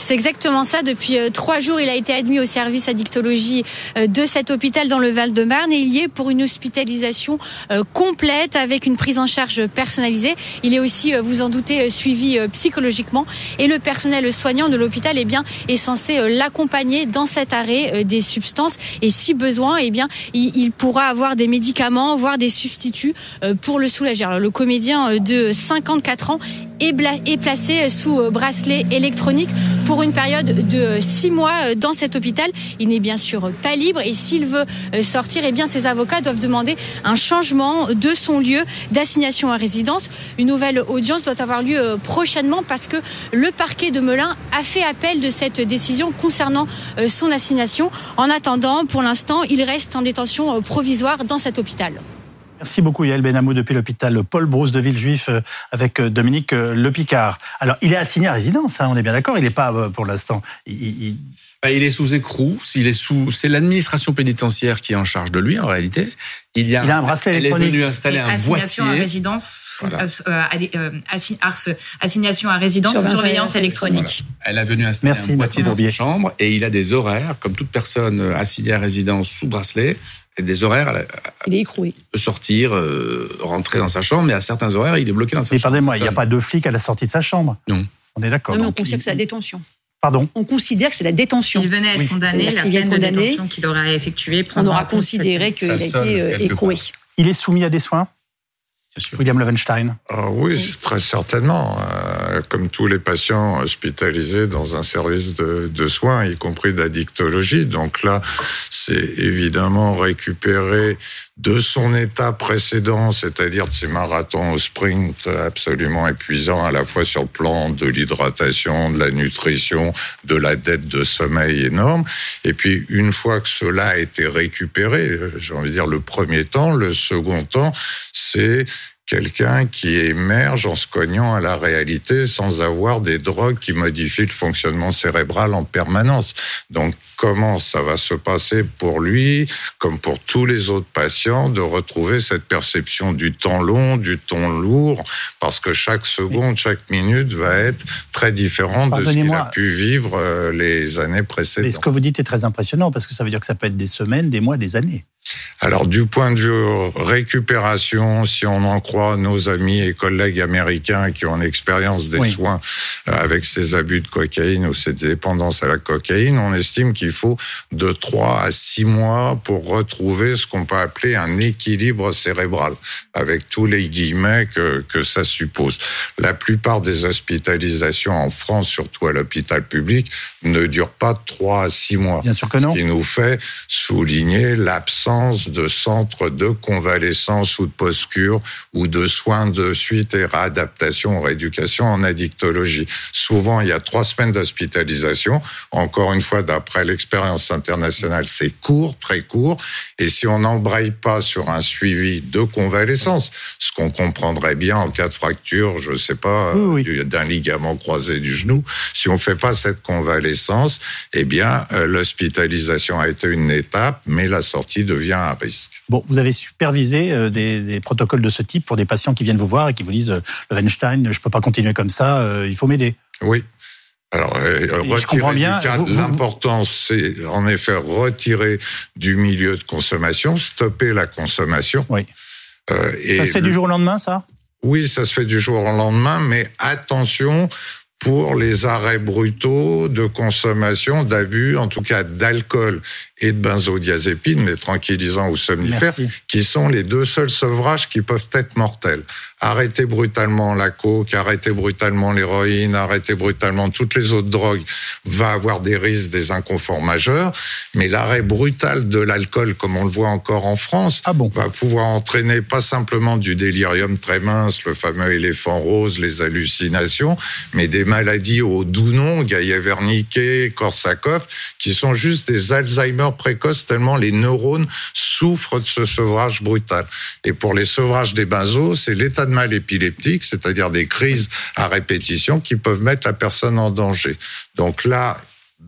C'est exactement ça. Depuis euh, trois jours, il a été admis au service addictologie euh, de cet hôpital dans le Val-de-Marne et il y est pour une hospitalisation euh, complète avec une prise en charge personnalisée. Il est aussi, vous en doutez, suivi psychologiquement et le personnel soignant de l'hôpital eh bien, est censé l'accompagner dans cet arrêt des substances et si besoin, eh bien, il pourra avoir des médicaments, voire des substituts pour le soulager. Alors, le comédien de 54 ans est placé sous bracelet électronique pour une période de six mois dans cet hôpital. Il n'est bien sûr pas libre et s'il veut sortir, eh bien ses avocats doivent demander un changement de son lieu d'assignation à résidence. Une nouvelle audience doit avoir lieu prochainement parce que le parquet de Melun a fait appel de cette décision concernant son assignation. En attendant, pour l'instant, il reste en détention provisoire dans cet hôpital. Merci beaucoup Yael Benamou depuis l'hôpital Paul Brousse de Villejuif euh, avec euh, Dominique euh, Le Picard. Alors, il est assigné à résidence, hein, on est bien d'accord, il n'est pas pour l'instant. Il, bah, il... est sous écrou, il est sous, c'est l'administration pénitentiaire qui est en charge de lui en réalité. Il, y a, il a un bracelet elle électronique. est venue installer un assignation boîtier. À résidence, assignation à résidence, surveillance, surveillance électronique. Elle a venu installer un boîtier dans sa chambre et il a des horaires, comme toute personne assignée à résidence sous bracelet des horaires. Il est écroué. Il peut sortir, euh, rentrer dans sa chambre, mais à certains horaires, il est bloqué dans sa mais chambre. Pardonnez-moi, il n'y a pas de flic à la sortie de sa chambre. Non. On est d'accord. Non, mais on considère que c'est la détention. Pardon On considère que c'est la détention. S'il venait à être condamné, la peine de détention qu'il aurait effectuée On aura considéré qu'il a été euh, écroué. Il est soumis à des soins William Levenstein. Ah oui, très certainement. Euh, comme tous les patients hospitalisés dans un service de, soins, y compris d'addictologie. Donc là, c'est évidemment récupérer de son état précédent, c'est-à-dire de ses marathons au sprint absolument épuisants, à la fois sur le plan de l'hydratation, de la nutrition, de la dette de sommeil énorme. Et puis, une fois que cela a été récupéré, j'ai envie de dire le premier temps, le second temps, c'est quelqu'un qui émerge en se cognant à la réalité sans avoir des drogues qui modifient le fonctionnement cérébral en permanence. Donc, comment ça va se passer pour lui, comme pour tous les autres patients, de retrouver cette perception du temps long, du temps lourd, parce que chaque seconde, chaque minute va être très différente de ce qu'il a pu vivre euh, les années précédentes. Mais ce que vous dites est très impressionnant, parce que ça veut dire que ça peut être des semaines, des mois, des années. Alors du point de vue récupération, si on en croit nos amis et collègues américains qui ont une expérience des soins euh, avec ces abus de cocaïne ou ces dépendances à la cocaïne, on estime qu'il faut de 3 à 6 mois pour retrouver ce qu'on peut appeler un équilibre cérébral, avec tous les guillemets que, que ça suppose. La plupart des hospitalisations en France, surtout à l'hôpital public, ne durent pas de 3 à 6 mois. Bien sûr que non. Ce qui nous fait souligner l'absence de centres de convalescence ou de post-cure ou de soins de suite et réadaptation ou rééducation en addictologie. Souvent, il y a trois semaines d'hospitalisation. Encore une fois, d'après l'expérience internationale, c'est court, très court. Et si on n'embraye pas sur un suivi de convalescence, ce qu'on comprendrait bien en cas de fracture, je ne sais pas, d'un ligament croisé du genou, si on fait pas cette convalescence, eh bien, euh, l'hospitalisation a été une étape, mais la sortie devient un risque. Bon, vous avez supervisé euh, des, protocoles de ce type pour des patients qui viennent vous voir et qui vous disent euh, Weinstein, je ne peux pas continuer comme ça, euh, il faut m'aider. Oui. Alors, je comprends bien. L'important, c'est en effet retirer du milieu de consommation, stopper la consommation. Oui. et ça se fait du jour au lendemain, ça? Oui, ça se fait du jour au lendemain, mais attention, pour les arrêts brutaux de consommation, d'abus, en tout cas d'alcool et de benzodiazépines, les tranquillisants ou somnifères, qui sont les deux seuls sevrages qui peuvent être mortels. Arrêter brutalement la coke, arrêter brutalement l'héroïne, arrêter brutalement toutes les autres drogues va avoir des risques, des inconforts majeurs, mais l'arrêt brutal de l'alcool, comme on le voit encore en France, ah bon? va pouvoir entraîner pas simplement du délirium très mince, le fameux éléphant rose, les hallucinations, mais des maladies au doux nom, Gaillet-Verniquet, Korsakoff, qui sont juste des Alzheimer précoce tellement les neurones souffrent de ce sevrage brutal. Et pour les sevrages des benzos, c'est l'état de mal épileptique, c'est-à-dire des crises à répétition qui peuvent mettre la personne en danger. Donc là,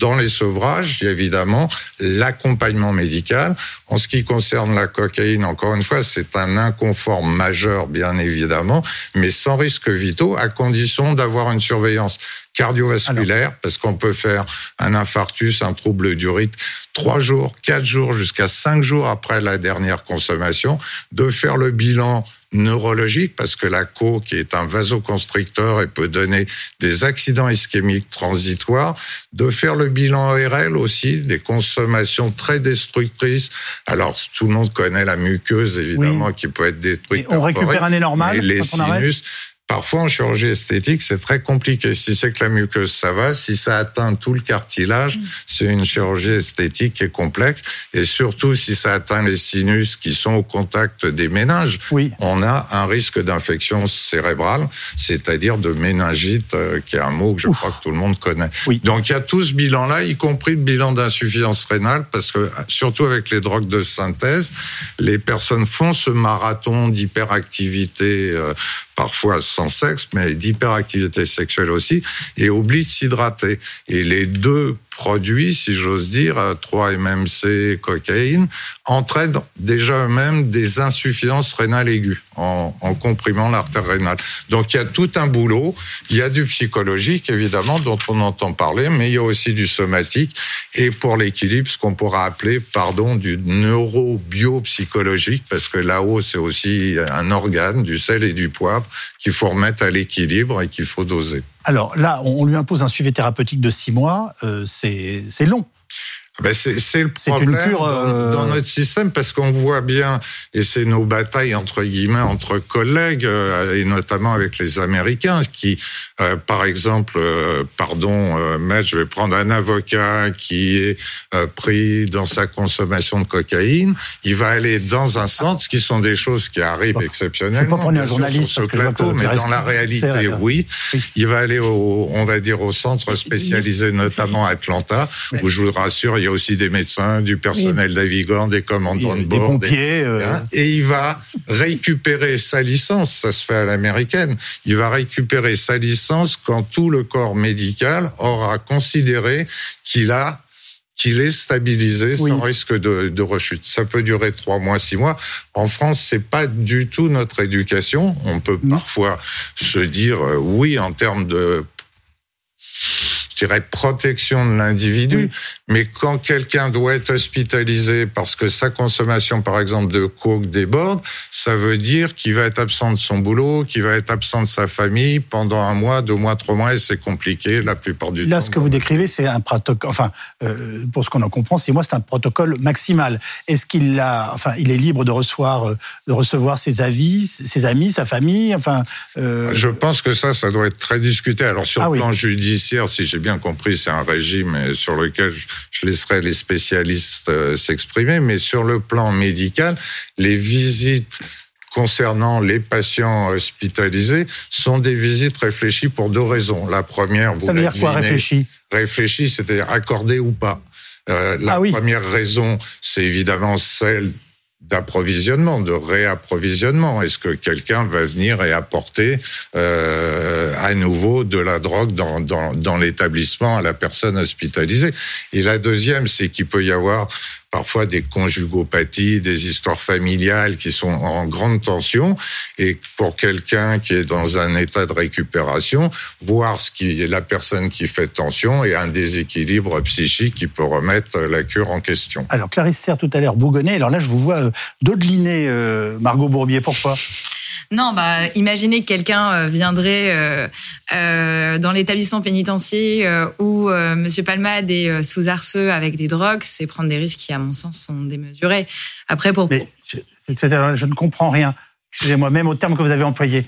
Dans les sevrages, il y a évidemment l'accompagnement médical. En ce qui concerne la cocaïne, encore une fois, c'est un inconfort majeur, bien évidemment, mais sans risque vitaux, à condition d'avoir une surveillance cardiovasculaire, parce qu'on peut faire un infarctus, un trouble du rythme, trois jours, quatre jours, jusqu'à cinq jours après la dernière consommation, de faire le bilan neurologique parce que la coke est un vasoconstricteur et peut donner des accidents ischémiques transitoires, de faire le bilan ORL aussi, des consommations très destructrices. Alors, tout le monde connaît la muqueuse, évidemment, qui peut être détruite. on récupère un normal les sinus, Parfois, en chirurgie esthétique, c'est très compliqué. Si c'est que la muqueuse, ça va. Si ça atteint tout le cartilage, mm. c'est une chirurgie esthétique qui est complexe. Et surtout, si ça atteint les sinus qui sont au contact des méninges, oui. on a un risque d'infection cérébrale, c'est-à-dire de méningite, euh, qui est un mot que je crois que tout le monde connaît. Oui. Donc, il y a tout ce bilan-là, y compris le bilan d'insuffisance rénale, parce que, surtout avec les drogues de synthèse, les personnes font ce marathon d'hyperactivité euh, parfois sans sexe, mais d'hyperactivité sexuelle aussi, et oublie de s'hydrater. Et les deux produits, si j'ose dire, 3-MMC, cocaïne, entraînent déjà eux-mêmes des insuffisances rénales aiguës en, en comprimant l'artère rénale. Donc il y a tout un boulot, il y a du psychologique évidemment dont on entend parler, mais il y a aussi du somatique et pour l'équilibre, ce qu'on pourra appeler, pardon, du neurobiopsychologique, parce que là-haut c'est aussi un organe, du sel et du poivre qu'il faut remettre à l'équilibre et qu'il faut doser. Alors là, on lui impose un suivi thérapeutique de six mois, euh, c'est long. Ben c'est le problème cure, euh, dans, notre système parce qu'on voit bien, et c'est nos batailles entre guillemets entre collègues euh, et notamment avec les Américains qui, euh, par exemple, pardon, mais je vais prendre un avocat qui est pris dans sa consommation de cocaïne, il va aller dans un centre, ce qui sont des choses qui arrivent exceptionnellement. Je pas prendre un journaliste sur ce plateau, mais dans la réalité, oui. Il va aller au, on va dire, au centre spécialisé, notamment à Atlanta, où je vous rassure, il y a aussi des médecins, du personnel navigant, des commandants de bord. Des pompiers. Euh. Hein. Et il va récupérer sa licence, ça se fait à l'américaine, il va récupérer sa licence quand tout le corps médical aura considéré qu'il a qu'il est stabilisé sans risque de, de, rechute. Ça peut durer trois mois, six mois. En France, c'est pas du tout notre éducation. On peut parfois se dire euh, oui en termes de je dirais, protection de l'individu. Mais quand quelqu'un doit être hospitalisé parce que sa consommation, par exemple, de coke déborde, ça veut dire qu'il va être absent de son boulot, qu'il va être absent de sa famille pendant un mois, deux mois, trois mois, et c'est compliqué la plupart du temps. Là, ce que vous décrivez, c'est un protocole, enfin, euh, pour ce qu'on en comprend, c'est moi, c'est un protocole maximal. Est-ce qu'il a, enfin, il est libre de recevoir, euh, de recevoir ses avis, ses amis, sa famille, enfin. Euh... Je pense que ça, ça doit être très discuté. Alors sur ah le plan judiciaire, si j'ai bien compris, c'est un régime sur lequel je laisserai les spécialistes euh, s'exprimer, mais sur le plan médical, les visites concernant les patients hospitalisés sont des visites réfléchies pour deux raisons. La première, vous Ça veut dire quoi réfléchi Réfléchi, c'est-à-dire accordé ou pas. Euh, la ah première raison, c'est évidemment celle d'approvisionnement, de réapprovisionnement. Est-ce que quelqu'un va venir et apporter euh, à nouveau de la drogue dans, dans, dans l'établissement à la personne hospitalisée? Et la deuxième, c'est qu'il peut y avoir parfois des conjugopathies, des histoires familiales qui sont en grande tension. Et pour quelqu'un qui est dans un état de récupération, voir ce qui est la personne qui fait tension et un déséquilibre psychique qui peut remettre la cure en question. Alors Clarisse Serre tout à l'heure bougonnet. Alors là, je vous vois euh, dodeliner, euh, Margot Bourbier. Pourquoi? Non, bah, imaginez que quelqu'un euh, viendrait euh, euh, dans l'établissement pénitentiaire où Monsieur Palmade est sous arceux avec des drogues, c'est prendre des risques qui, à mon sens, sont démesurés. Après, pour. Mais je, je ne comprends rien. Excusez-moi, même au terme que vous avez employé.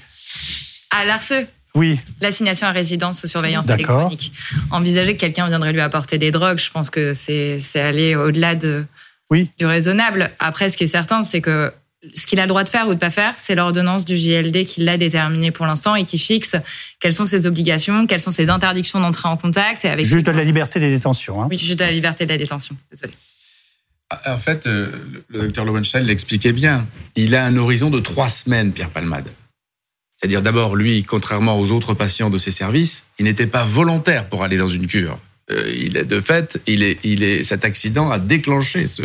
À l'arceux oui. L'assignation à résidence sous surveillance électronique. Envisager que quelqu'un viendrait lui apporter des drogues, je pense que c'est aller au-delà de oui. du raisonnable. Après, ce qui est certain, c'est que ce qu'il a le droit de faire ou de pas faire, c'est l'ordonnance du JLD qui l'a déterminé pour l'instant et qui fixe quelles sont ses obligations, quelles sont ses interdictions d'entrer en contact. Avec juste de la liberté des détentions. Hein. Oui, juste de la liberté de la détention. Désolé. En fait, euh, le docteur Lowenstein l'expliquait bien. Il a un horizon de trois semaines, Pierre Palmade. C'est-à-dire d'abord, lui, contrairement aux autres patients de ses services, il n'était pas volontaire pour aller dans une cure. Euh, il est de fait, il est, il est, cet accident a déclenché ce,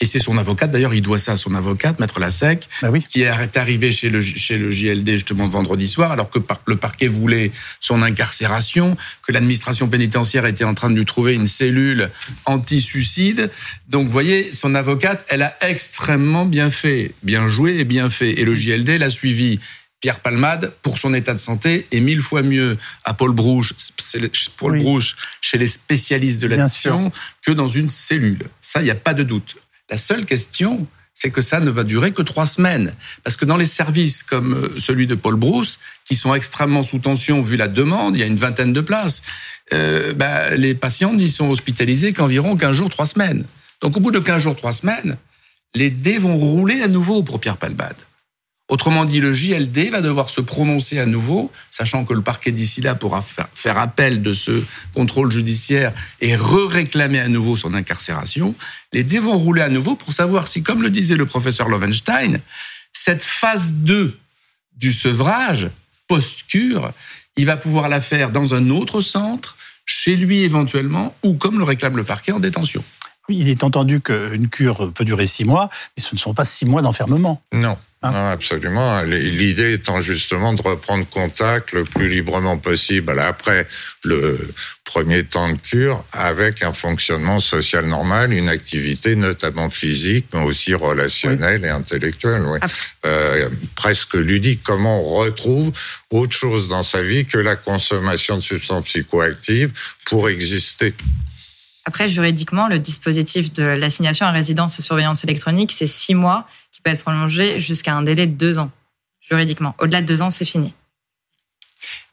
et c'est son avocate, d'ailleurs, il doit ça à son avocate, Maître Lassec, bah qui est arrivé chez le, chez le JLD justement vendredi soir, alors que le parquet voulait son incarcération, que l'administration pénitentiaire était en train de lui trouver une cellule anti-suicide. Donc, vous voyez, son avocate, elle a extrêmement bien fait, bien joué et bien fait. Et le JLD l'a suivi. Pierre Palmade, pour son état de santé, est mille fois mieux à Paul Brouche chez les spécialistes de l'addiction que dans une cellule. Ça, il n'y a pas de doute. La seule question, c'est que ça ne va durer que trois semaines. Parce que dans les services comme euh, celui de Paul Brousse, qui sont extrêmement sous tension vu la demande, il y a une vingtaine de places, euh, bah, les patients n'y sont hospitalisés qu'environ 15 jours, trois semaines. Donc au bout de 15 jours, trois semaines, les dés vont rouler à nouveau pour Pierre Palmade. Autrement dit, le JLD va devoir se prononcer à nouveau, sachant que le parquet d'ici là pourra faire appel de ce contrôle judiciaire et re-réclamer à nouveau son incarcération. Les dés vont rouler à nouveau pour savoir si, comme le disait le professeur Lovenstein, cette phase 2 du sevrage post-cure, il va pouvoir la faire dans un autre centre, chez lui éventuellement, ou comme le réclame le parquet en détention. Il est entendu qu'une cure peut durer six mois, mais ce ne sont pas six mois d'enfermement. Non. Hein non, absolument. L'idée étant justement de reprendre contact le plus librement possible après le premier temps de cure avec un fonctionnement social normal, une activité notamment physique, mais aussi relationnelle et intellectuelle, ouais. euh, presque ludique. Comment on retrouve autre chose dans sa vie que la consommation de substances psychoactives pour exister? Après, juridiquement, le dispositif de l'assignation à résidence de surveillance électronique, c'est six mois qui peut être prolongé jusqu'à un délai de deux ans, juridiquement. Au-delà de deux ans, c'est fini.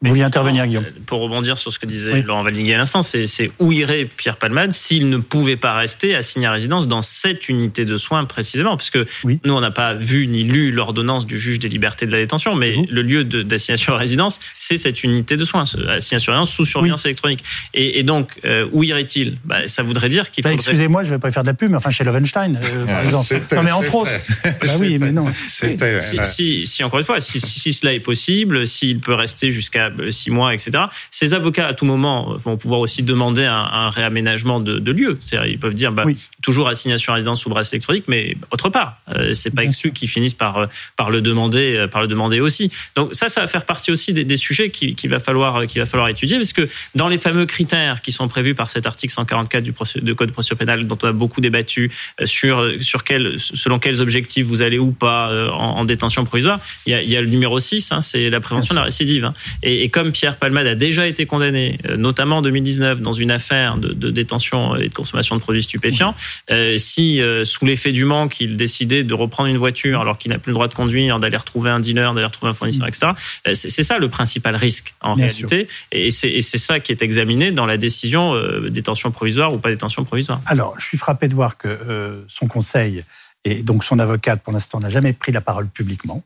Vous vouliez intervenir, Guillaume Pour rebondir sur ce que disait Laurent Valdiguier à l'instant, c'est où irait Pierre Palmade s'il ne pouvait pas rester assigné à résidence dans cette unité de soins précisément Parce que nous, on n'a pas vu ni lu l'ordonnance du juge des libertés de la détention, mais le lieu d'assignation à résidence, c'est cette unité de soins, assignation à résidence sous surveillance électronique. Et, donc, euh, où irait-il? Bah, Ça voudrait dire qu'il bah, faudrait... Excusez-moi, je ne vais pas faire de la pub, mais enfin chez Lovenstein, euh, par exemple. Non, mais entre autres. bah oui, mais non. Si, si, encore une fois, si, si cela est possible, s'il peut rester jusqu'à euh, six mois, etc. Ces avocats, à tout moment, vont pouvoir aussi demander un, réaménagement de, de lieu. C'est-à-dire, ils peuvent dire, bah, toujours assignation à résidence sous bracelet électronique, mais autre part. Euh, c'est pas exclu qu'ils finissent par, euh, par, le demander, par le demander aussi. Donc ça, ça va faire partie aussi des, sujets qu'il qui va, falloir, va falloir étudier, parce que dans les fameux critères qui sont prévus par cet article 144 du de Code de procédure pénale, dont on a beaucoup débattu, sur, sur quel, selon quels objectifs vous allez ou pas en, détention provisoire, il y a, il y a le numéro 6, hein, c'est la prévention de la récidive. Hein. Et, et comme Pierre Palmade a déjà été condamné, euh, notamment en 2019, dans une affaire de, détention et de consommation de produits stupéfiants, euh, si euh, sous l'effet du manque, il décidait de reprendre une voiture alors qu'il n'a plus le droit de conduire, d'aller retrouver un dealer, d'aller retrouver un fournisseur, etc., c'est ça le principal risque en réalité. Et c'est ça qui est examiné dans la décision détention provisoire ou pas détention provisoire. Alors, je suis frappé de voir que son conseil et donc son avocate, pour l'instant, n'a jamais pris la parole publiquement.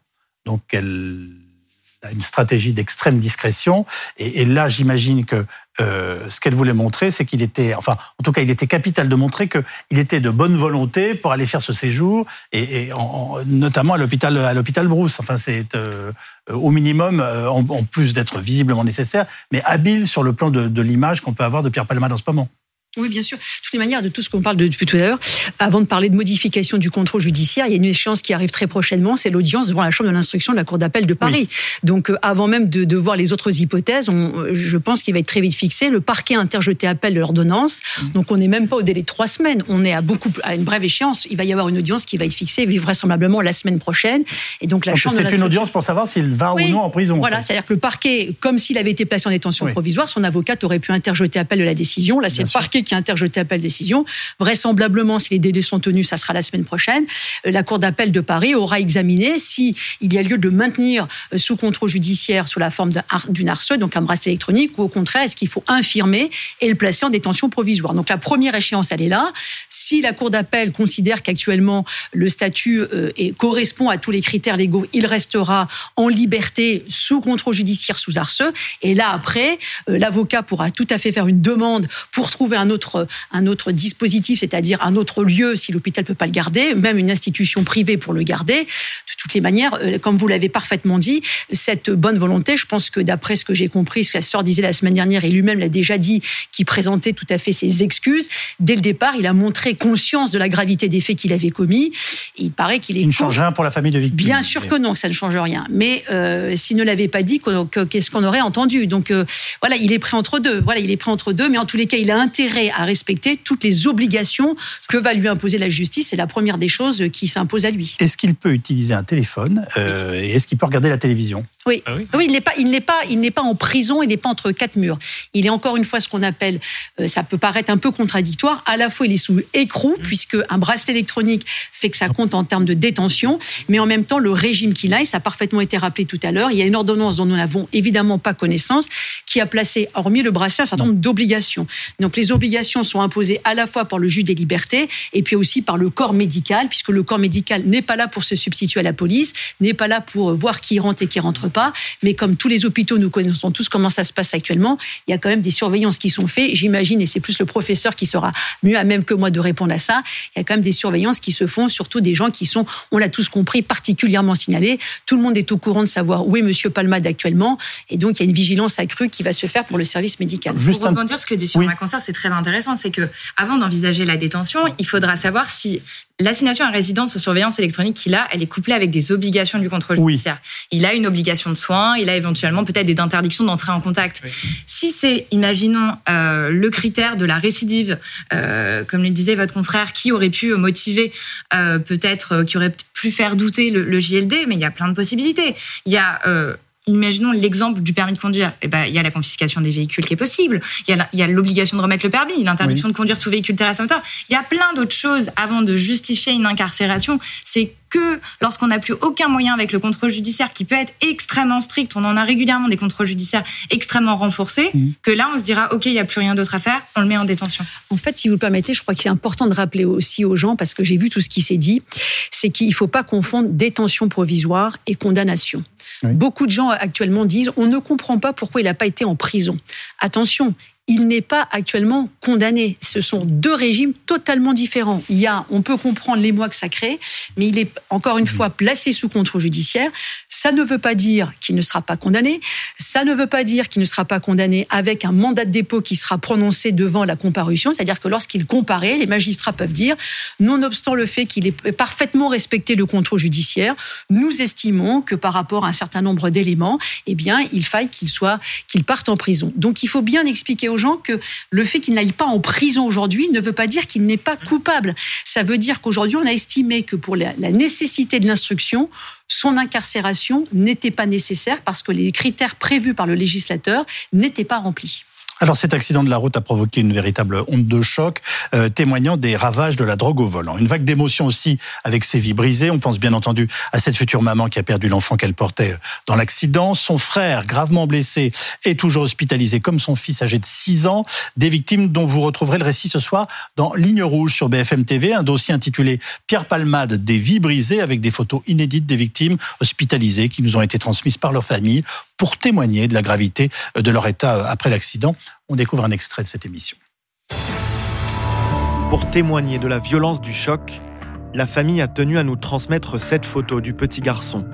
Donc, elle une stratégie d'extrême discrétion. Et, là, j'imagine que euh, ce qu'elle voulait montrer, c'est qu'il était, enfin, en tout cas, il était capital de montrer qu'il était de bonne volonté pour aller faire ce séjour, et, notamment à l'hôpital à l'hôpital Brousse. Enfin, c'est euh, au minimum, euh, en, plus d'être visiblement nécessaire, mais habile sur le plan de, de l'image qu'on peut avoir de Pierre Palmade en ce moment. Oui, bien sûr. De toutes les manières, de tout ce qu'on parle depuis tout à l'heure, avant de parler de modification du contrôle judiciaire, il y a une échéance qui arrive très prochainement, c'est l'audience devant la Chambre de l'instruction de la Cour d'appel de Paris. Donc, euh, avant même de, de, voir les autres hypothèses, on, euh, je pense qu'il va être très vite fixé. Le parquet a interjeté appel de l'ordonnance. Mm. Donc, on n'est même pas au délai de trois semaines. On est à beaucoup, à une brève échéance. Il va y avoir une audience qui va être fixée vraisemblablement la semaine prochaine. Et donc, la Chambre C'est une audience pour savoir s'il va ou non en prison. Voilà. C'est-à-dire que le parquet, comme s'il avait été placé en détention provisoire, son avocat aurait pu interjeter appel de la décision. Là, c'est le parquet qui a interjeté appel décision. Vraisemblablement, si les délais sont tenus, ça sera la semaine prochaine. Euh, la Cour d'appel de Paris aura examiné si il y a lieu de maintenir euh, sous contrôle judiciaire sous la forme d'une arce, donc un bracelet électronique, ou au contraire, est-ce qu'il faut infirmer et le placer en détention provisoire? Donc la première échéance, elle est là. Si la Cour d'appel considère qu'actuellement le statut euh, correspond à tous les critères légaux, il restera en liberté sous contrôle judiciaire sous arce. Et là, après, l'avocat pourra tout à fait faire une demande pour trouver un un autre, un autre dispositif, c'est-à-dire un autre lieu si l'hôpital peut pas le garder, même une institution privée pour le garder. De toutes les manières, euh, comme vous l'avez parfaitement dit, cette bonne volonté, je pense que d'après ce que j'ai compris, ce que la sœur disait la semaine dernière, et lui-même l'a déjà dit, qui présentait tout à fait ses excuses, dès le départ, il a montré conscience de la gravité des faits qu'il avait commis. il paraît qu'il est. Il ne change rien pour la famille de victimes. Bien sûr que non, que ça ne change rien. Mais euh, s'il ne l'avait pas dit, qu'est-ce qu'on aurait entendu? Donc euh, voilà, il est pris entre deux. Voilà, il est pris entre deux. Mais en tous les cas, il a intérêt à respecter toutes les obligations que va lui imposer la justice. C'est la première des choses qui s'impose à lui. Est-ce qu'il peut utiliser un téléphone euh, et est-ce qu'il peut regarder la télévision? Oui. Ah oui. il n'est pas, il n'est pas, il n'est pas en prison, il n'est pas entre quatre murs. Il est encore une fois ce qu'on appelle, euh, ça peut paraître un peu contradictoire. À la fois, il est sous écrou mmh. puisque un bracelet électronique fait que ça compte en termes de détention, mais en même temps, le régime qu'il a, et ça a parfaitement été rappelé tout à l'heure, il y a une ordonnance dont nous n'avons évidemment pas connaissance, qui a placé, hormis le bracelet, un certain nombre d'obligations. Donc, les obligations sont imposées à la fois par le juge des libertés et puis aussi par le corps médical, puisque le corps médical n'est pas là pour se substituer à la police, n'est pas là pour voir qui rentre et qui rentre pas. Mais comme tous les hôpitaux, nous connaissons tous comment ça se passe actuellement, il y a quand même des surveillances qui sont faites. J'imagine, et c'est plus le professeur qui sera mieux à même que moi de répondre à ça, il y a quand même des surveillances qui se font, surtout des gens qui sont, on l'a tous compris, particulièrement signalés. Tout le monde est au courant de savoir où est Monsieur Palmade actuellement. Et donc, il y a une vigilance accrue qui va se faire pour le service médical. Juste pour rebondir ce que dit sur oui. cancer, c'est très intéressant. C'est que avant d'envisager la détention, il faudra savoir si l'assignation à résidence aux surveillance électronique qu'il a, elle est couplée avec des obligations du contrôle judiciaire. Il a une obligation de soins, il a éventuellement peut-être des interdictions d'entrer en contact. Si c'est, imaginons, euh, le critère de la récidive, euh, comme le disait votre confrère, qui aurait pu motiver, euh, peut-être, qui aurait pu faire douter le, le, JLD, mais il y a plein de possibilités. Il y a imaginons l'exemple du permis de conduire. Eh ben, il y a la confiscation des véhicules qui est possible. Il y a l'obligation de remettre le permis, l'interdiction de conduire tout véhicule terrestre moteur. Il y a plein d'autres choses avant de justifier une incarcération. C'est que lorsqu'on n'a plus aucun moyen avec le contrôle judiciaire qui peut être extrêmement strict, on en a régulièrement des contrôles judiciaires extrêmement renforcés, mmh. que là on se dira ok il n'y a plus rien d'autre à faire, on le met en détention. En fait, si vous le permettez, je crois que c'est important de rappeler aussi aux gens parce que j'ai vu tout ce qui s'est dit, c'est qu'il ne faut pas confondre détention provisoire et condamnation. Beaucoup de gens actuellement disent on ne comprend pas pourquoi il n'a pas été en prison. Attention, il n'est pas actuellement condamné. Ce sont deux régimes totalement différents. Il y a, on peut comprendre les mois que ça crée, mais il est encore une mmh. fois placé sous contrôle judiciaire. Ça ne veut pas dire qu'il ne sera pas condamné. Ça ne veut pas dire qu'il ne sera pas condamné avec un mandat de dépôt qui sera prononcé devant la comparution. C'est-à-dire que lorsqu'il comparaît, les magistrats peuvent dire, nonobstant le fait qu'il ait parfaitement respecté le contrôle judiciaire, nous estimons que par rapport à un certain nombre d'éléments, eh bien, il faille qu'il soit, qu'il parte en prison. Donc, il faut bien expliquer aux gens que le fait qu'il n'aille pas en prison aujourd'hui ne veut pas dire qu'il n'est pas coupable. Ça veut dire qu'aujourd'hui, on a estimé que pour la nécessité de l'instruction, son incarcération n'était pas nécessaire parce que les critères prévus par le législateur n'étaient pas remplis. Alors cet accident de la route a provoqué une véritable onde de choc, euh, témoignant des ravages de la drogue au volant. Une vague d'émotion aussi avec ses vies brisées. On pense bien entendu à cette future maman qui a perdu l'enfant qu'elle portait dans l'accident. Son frère, gravement blessé, est toujours hospitalisé comme son fils âgé de 6 ans. Des victimes dont vous retrouverez le récit ce soir dans Ligne Rouge sur BFM TV, un dossier intitulé Pierre Palmade, des vies brisées avec des photos inédites des victimes hospitalisées qui nous ont été transmises par leur famille pour témoigner de la gravité de leur état après l'accident. On découvre un extrait de cette émission. Pour témoigner de la violence du choc, la famille a tenu à nous transmettre cette photo du petit garçon.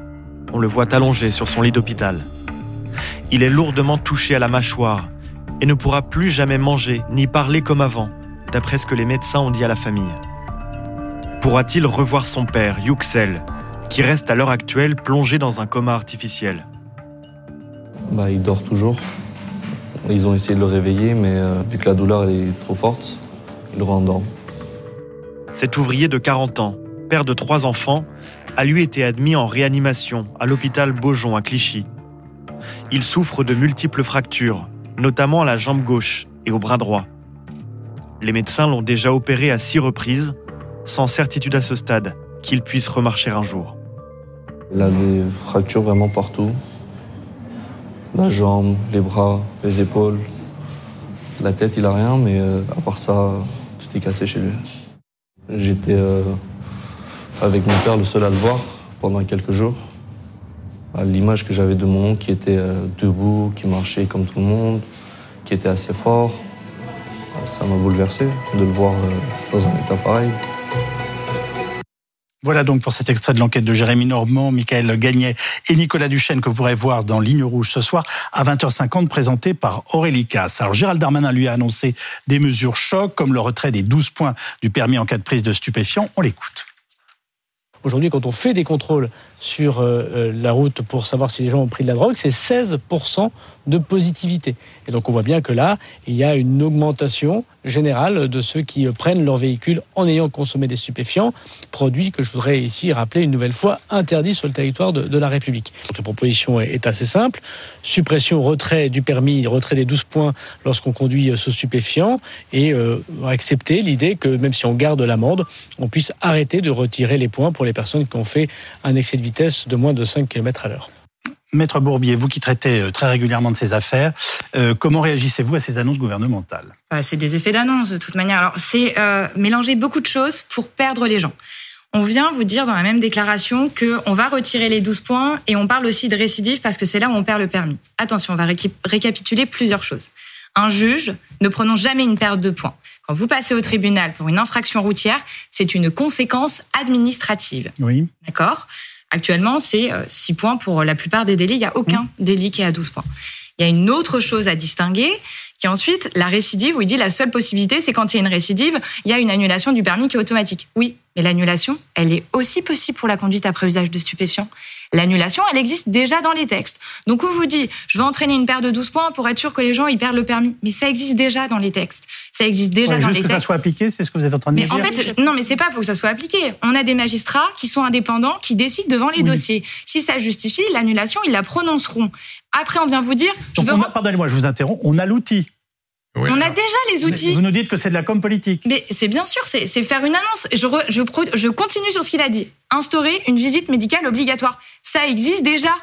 On le voit allongé sur son lit d'hôpital. Il est lourdement touché à la mâchoire et ne pourra plus jamais manger ni parler comme avant, d'après ce que les médecins ont dit à la famille. Pourra-t-il revoir son père, Yuxel, qui reste à l'heure actuelle plongé dans un coma artificiel? Bah, il dort toujours. Ils ont essayé de le réveiller, mais euh, vu que la douleur est trop forte, il rendort. Cet ouvrier de 40 ans, père de trois enfants, a lui été admis en réanimation à l'hôpital Beaujon à Clichy. Il souffre de multiples fractures, notamment à la jambe gauche et au bras droit. Les médecins l'ont déjà opéré à six reprises, sans certitude à ce stade qu'il puisse remarcher un jour. Il a des fractures vraiment partout, la jambe, les bras, les épaules. La tête, il a rien, mais euh, à part ça, tout est cassé chez lui. J'étais euh, avec mon père le seul à le voir pendant quelques jours. À l'image que j'avais de mon oncle qui était euh, debout, qui marchait comme tout le monde, qui était assez fort. Ça m'a bouleversé de le voir dans un état pareil. Voilà donc pour cet extrait de l'enquête de Jérémy Normand, Michael Gagnet et Nicolas Duchesne que vous pourrez voir dans Ligne Rouge ce soir à 20h50 présenté par Aurélie Cass. Alors Gérald Darmanin lui a annoncé des mesures chocs comme le retrait des 12 points du permis en cas de prise de stupéfiants. On l'écoute. Aujourd'hui, quand on fait des contrôles sur euh, euh, la route pour savoir si les gens ont pris de la drogue, c'est 16% de positivité. Et donc on voit bien que là, il y a une augmentation générale de ceux qui prennent leur véhicule en ayant consommé des stupéfiants, produits que je voudrais ici rappeler une nouvelle fois interdits sur le territoire de, la République. La proposition est, assez simple. Suppression, retrait du permis, retrait des 12 points lorsqu'on conduit euh, sous stupéfiant et accepter l'idée que même si on garde l'amende, on puisse arrêter de retirer les points pour les personnes qui ont fait un excès de vitesse de moins de 5 km à l'heure. Maître Bourbier, vous qui traitez euh, très régulièrement de ces affaires, euh, comment réagissez-vous à ces annonces gouvernementales? Bah, C'est des effets d'annonce de toute manière. Alors, c'est euh, mélanger beaucoup de choses pour perdre les gens. On vient vous dire dans la même déclaration qu'on va retirer les 12 points et on parle aussi de récidive parce que c'est là où on perd le permis. Attention, on va récapituler plusieurs choses. Un juge ne prenons jamais une perte de points. Quand vous passez au tribunal pour une infraction routière, c'est une conséquence administrative. Oui. D'accord? Actuellement, c'est 6 euh, points pour la plupart des délits. Il n'y a aucun mmh. délit qui est à 12 points. Il y a une autre chose à distinguer, qui est ensuite la récidive, où il dit la seule possibilité, c'est quand il y a une récidive, il y a une annulation du permis qui est automatique. Oui, mais l'annulation, elle est aussi possible pour la conduite après usage de stupéfiants. L'annulation, elle existe déjà dans les textes. Donc on vous dit, je vais entraîner une paire de 12 points pour être sûr que les gens ils perdent le permis. Mais ça existe déjà dans les textes. Ça existe déjà dans les textes. que ça soit appliqué, c'est ce que vous êtes en train de mais dire. En fait, non, mais c'est pas, faut que ça soit appliqué. On a des magistrats qui sont indépendants, qui décident devant les dossiers. Si ça justifie l'annulation, ils la prononceront. Après, on vient vous dire. Pardonnez-moi, je vous interromps. On a l'outil on a déjà les outils. Vous nous dites que c'est de la com politique. Mais c'est bien sûr, c'est faire une annonce. Je, je, je continue sur ce qu'il a dit. Instaurer une visite médicale obligatoire. Ça existe déjà.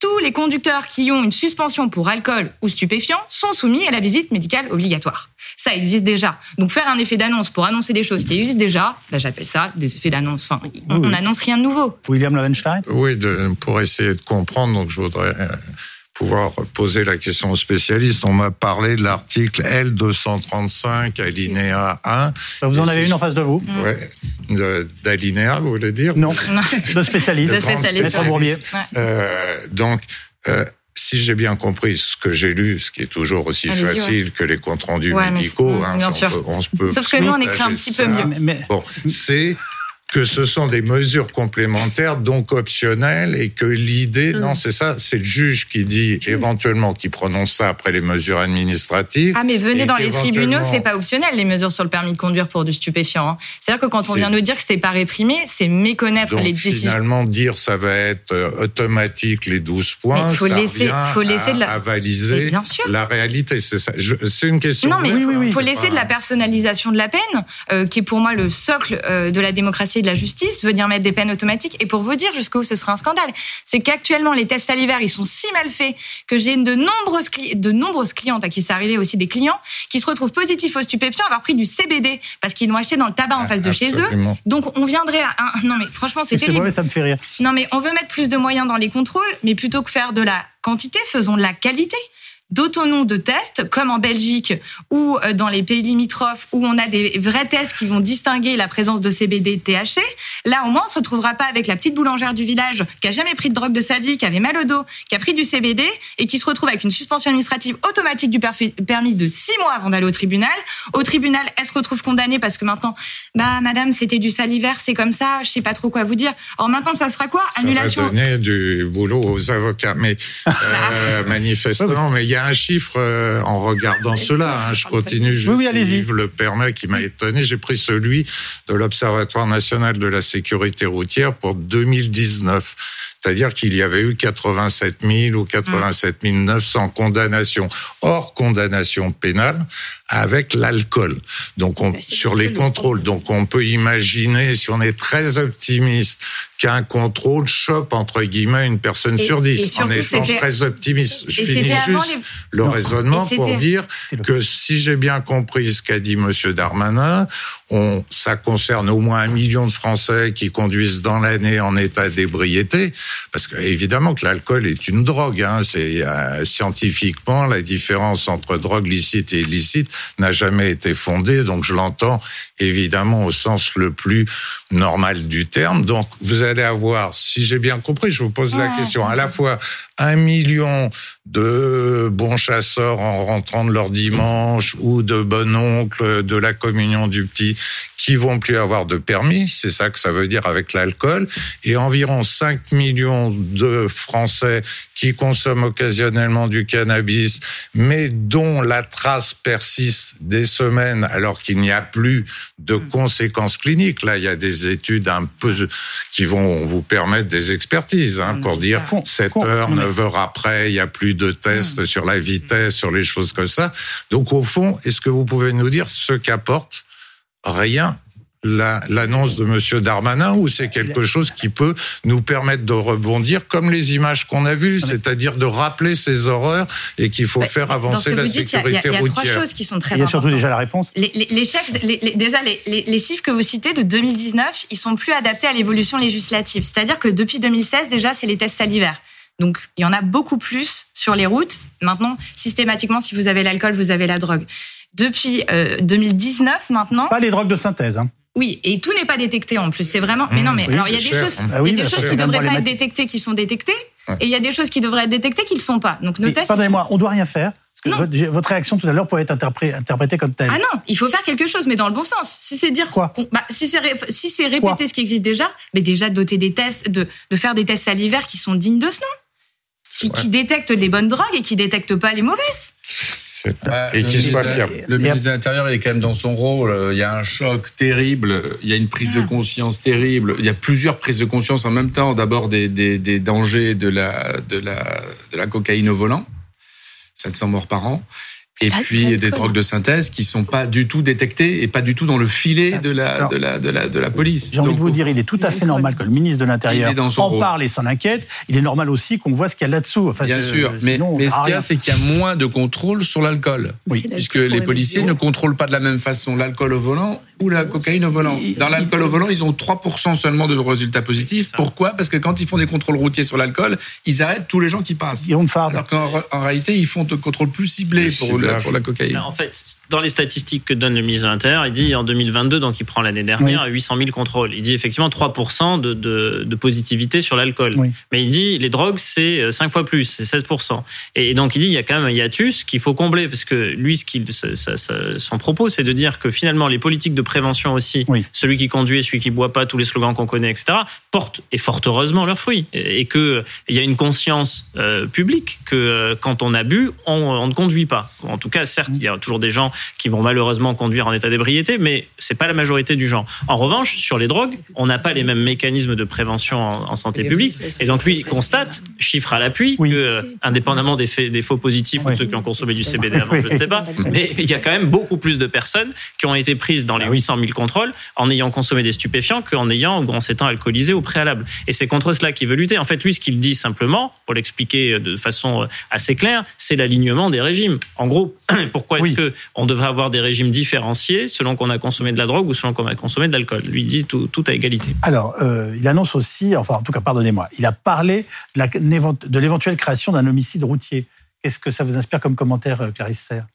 Tous les conducteurs qui ont une suspension pour alcool ou stupéfiant sont soumis à la visite médicale obligatoire. Ça existe déjà. Donc faire un effet d'annonce pour annoncer des choses qui existent déjà, bah, j'appelle ça des effets d'annonce. on n'annonce rien de nouveau. William Lovenstein Oui, pour essayer de comprendre, donc je voudrais euh, pouvoir poser la question aux spécialistes. On m'a parlé de l'article L235, alinéa 1. Vous en avez une en face de vous Oui. D'alinéa, vous voulez dire? Non, de spécialiste. De spécialiste. Euh, donc, euh, si j'ai bien compris ce que j'ai lu, ce qui est toujours aussi facile que les comptes rendus médicaux, hein, on, se peut Sauf que nous, on écrit un petit peu mieux. Bon, c'est que ce sont des mesures complémentaires, donc optionnelles, et que l'idée, mm. non, c'est ça, c'est le juge qui dit éventuellement, qui prononce ça après les mesures administratives. Ah, mais venez dans les tribunaux, c'est pas optionnel, les mesures sur le permis de conduire pour du stupéfiant. Hein. C'est-à-dire que quand on vient nous dire que c'est pas réprimé, c'est méconnaître les décisions. Finalement, dire ça va être euh, automatique les 12 points, il faut laisser, faut laisser de la... avaliser bien sûr. la réalité. C'est une question. Non, mais il faut laisser de la personnalisation de la peine, euh, qui est pour moi le socle euh, de la démocratie de la justice, venir mettre des peines automatiques. Et pour vous dire jusqu'où ce sera un scandale, c'est qu'actuellement, les tests salivaires, ils sont si mal faits que j'ai de nombreuses, de nombreuses clientes à qui c'est arrivé aussi des clients qui se retrouvent positifs aux stupéfiants, avoir pris du CBD parce qu'ils l'ont acheté dans le tabac en face de chez eux. Donc on viendrait à un... Non mais franchement, c'est terrible. ça me fait rire. Non mais on veut mettre plus de moyens dans les contrôles, mais plutôt que faire de la quantité, faisons de la qualité d'autonomes de tests, comme en Belgique ou euh, dans les pays limitrophes où on a des vrais tests qui vont distinguer la présence de CBD et de THC. Là, au moins, on se retrouvera pas avec la petite boulangère du village qui a jamais pris de drogue de sa vie, qui avait mal au dos, qui a pris du CBD et qui se retrouve avec une suspension administrative automatique du permis de six mois avant d'aller au tribunal. Au tribunal, elle se retrouve condamnée parce que maintenant, bah, madame, c'était du salivaire, c'est comme ça, je sais pas trop quoi vous dire. Or, maintenant, ça sera quoi? Annulation. Ça va donner du boulot aux avocats. Mais, euh, manifestement, mais il y a un chiffre euh, en regardant cela. Hein. je continue, je oui, oui, le permet qui m'a étonné. J'ai pris celui de l'Observatoire national de la sécurité routière pour 2019. C'est-à-dire qu'il y avait eu 87 000 ou 87 900 condamnations hors condamnation pénale avec l'alcool. Donc on, sur les contrôles, donc on peut imaginer, si on est très optimiste, qu'un contrôle chope entre guillemets une personne sur dix. En étant très optimiste, je finis juste le raisonnement pour dire que si j'ai bien compris ce qu'a dit Monsieur Darmanin, on, ça concerne au moins un million de Français qui conduisent dans l'année en état d'ébriété. Parce que évidemment que l'alcool est une drogue. Hein, c'est euh, scientifiquement la différence entre drogue licite et illicite n'a jamais été fondée. Donc je l'entends évidemment au sens le plus normal du terme. Donc vous allez avoir, si j'ai bien compris, je vous pose la question, à la fois un million de bons chasseurs en rentrant de leur dimanche ou de bon oncle de la communion du petit qui vont plus avoir de permis, c'est ça que ça veut dire avec l'alcool, et environ 5 millions de Français qui consomment occasionnellement du cannabis, mais dont la trace persiste des semaines alors qu'il n'y a plus de mm. conséquences cliniques. Là, il y a des études un peu qui vont vous permettre des expertises hein, pour dire 7 heures, 9 heures après, il y a plus de tests mm. sur la vitesse, sur les choses comme ça. Donc au fond, est-ce que vous pouvez nous dire ce qu'apporte rien l'annonce de Monsieur Darmanin ou c'est quelque chose qui peut nous permettre de rebondir comme les images qu'on a vues, c'est-à-dire de rappeler ces horreurs et qu'il faut faire avancer la sécurité routière. Il y a trois choses qui sont très importantes. Il y a surtout déjà la réponse. Les, les, chèques, déjà les, chiffres que vous citez de 2019, ils sont plus adaptés à l'évolution législative. C'est-à-dire que depuis 2016 déjà, c'est les tests salivaires. Donc, il y en a beaucoup plus sur les routes. Maintenant, systématiquement, si vous avez l'alcool, vous avez la drogue. Depuis 2019, euh, maintenant. Pas les drogues de synthèse. Hein. Oui, et tout n'est pas détecté en plus. C'est vraiment. Mais non, mais alors il y a des choses, ah il y a des choses qui devraient pas être détectées qui sont détectées, et il y a des choses qui devraient être détectées qui ne le sont pas. Donc nos tests. Pardonnez-moi, on doit rien faire. Parce que votre, réaction tout à l'heure pourrait être interprétée comme telle. Ah non, il faut faire quelque chose, mais dans le bon sens. Si c'est dire quoi bah, Si c'est si répéter ce qui existe déjà, mais déjà doter des tests, de, de faire des tests salivaires qui sont dignes de ce nom, qui, qui détectent les bonnes drogues et qui détectent pas les mauvaises. Bah, et qui soit Le ministre de l'Intérieur, il est quand même dans son rôle. Il y a un choc terrible, il y a une prise de ah. conscience terrible, il y a plusieurs prises de conscience en même temps. D'abord des, des, des, dangers de la, de, la, de la cocaïne au volant, 700 morts par an et puis des drogues de synthèse qui sont pas du tout détectées et pas du tout dans le filet de la, de la, de la, de la police. J'ai envie de vous dire, il est tout à fait normal que le ministre de l'Intérieur en parle et s'en inquiète. Il est normal aussi qu'on voit ce qu'il y a là-dessous. Enfin, Bien sûr, mais, mais ce qu'il y a, c'est qu'il y a moins de contrôle sur l'alcool. Oui. Puisque les policiers ne contrôlent pas de la même façon l'alcool au volant ou la cocaïne au volant. Dans l'alcool au volant, ils ont 3% seulement de résultats positifs. Pourquoi? Parce que quand ils font des contrôles routiers sur l'alcool, ils arrêtent tous les gens qui passent. Alors qu'en réalité, ils font un contrôle plus ciblé pour pour la cocaïne. En fait, dans les statistiques que donne le ministre de l'Intérieur, il dit en 2022, donc il prend l'année dernière, 800 000 contrôles. Il dit effectivement 3% de, de, de, positivité sur l'alcool. Mais il dit les drogues, c'est 5 fois plus, c'est 16%. Et donc il dit il y a quand même un hiatus qu'il faut combler, parce que lui, ce qu'il, son propos, c'est de dire que finalement les politiques de prévention aussi, celui qui conduit, celui qui boit pas, tous les slogans qu'on connaît, etc., portent, et fort heureusement, leurs fruits. Et qu'il y a une conscience euh, publique que euh, quand on a bu, on, on ne conduit pas. En tout cas, certes, il y a toujours des gens qui vont malheureusement conduire en état d'ébriété, mais c'est pas la majorité du genre. En revanche, sur les drogues, on n'a pas les mêmes mécanismes de prévention en, santé publique. Et donc lui constate, chiffre à l'appui, que euh, indépendamment des, faits, des faux positifs ou ceux qui ont consommé du CBD avant, je ne sais pas, mais il y a quand même beaucoup plus de personnes qui ont été prises dans les 800 ah 000 contrôles en ayant consommé des stupéfiants qu'en ayant en s'étant alcoolisé au préalable. Et c'est contre cela qu'il veut lutter. En fait, lui, ce qu'il dit simplement, pour l'expliquer de façon assez claire, c'est l'alignement des régimes. En gros, pourquoi est-ce que on devrait avoir des régimes différenciés selon qu'on a consommé de la drogue ou selon qu'on a consommé de l'alcool? Lui dit tout, à égalité. Alors, euh, il annonce aussi, enfin en tout cas, pardonnez-moi, il a parlé de l'éventuelle création d'un homicide routier. Qu'est-ce que ça vous inspire comme commentaire, euh, Clarisse Serre?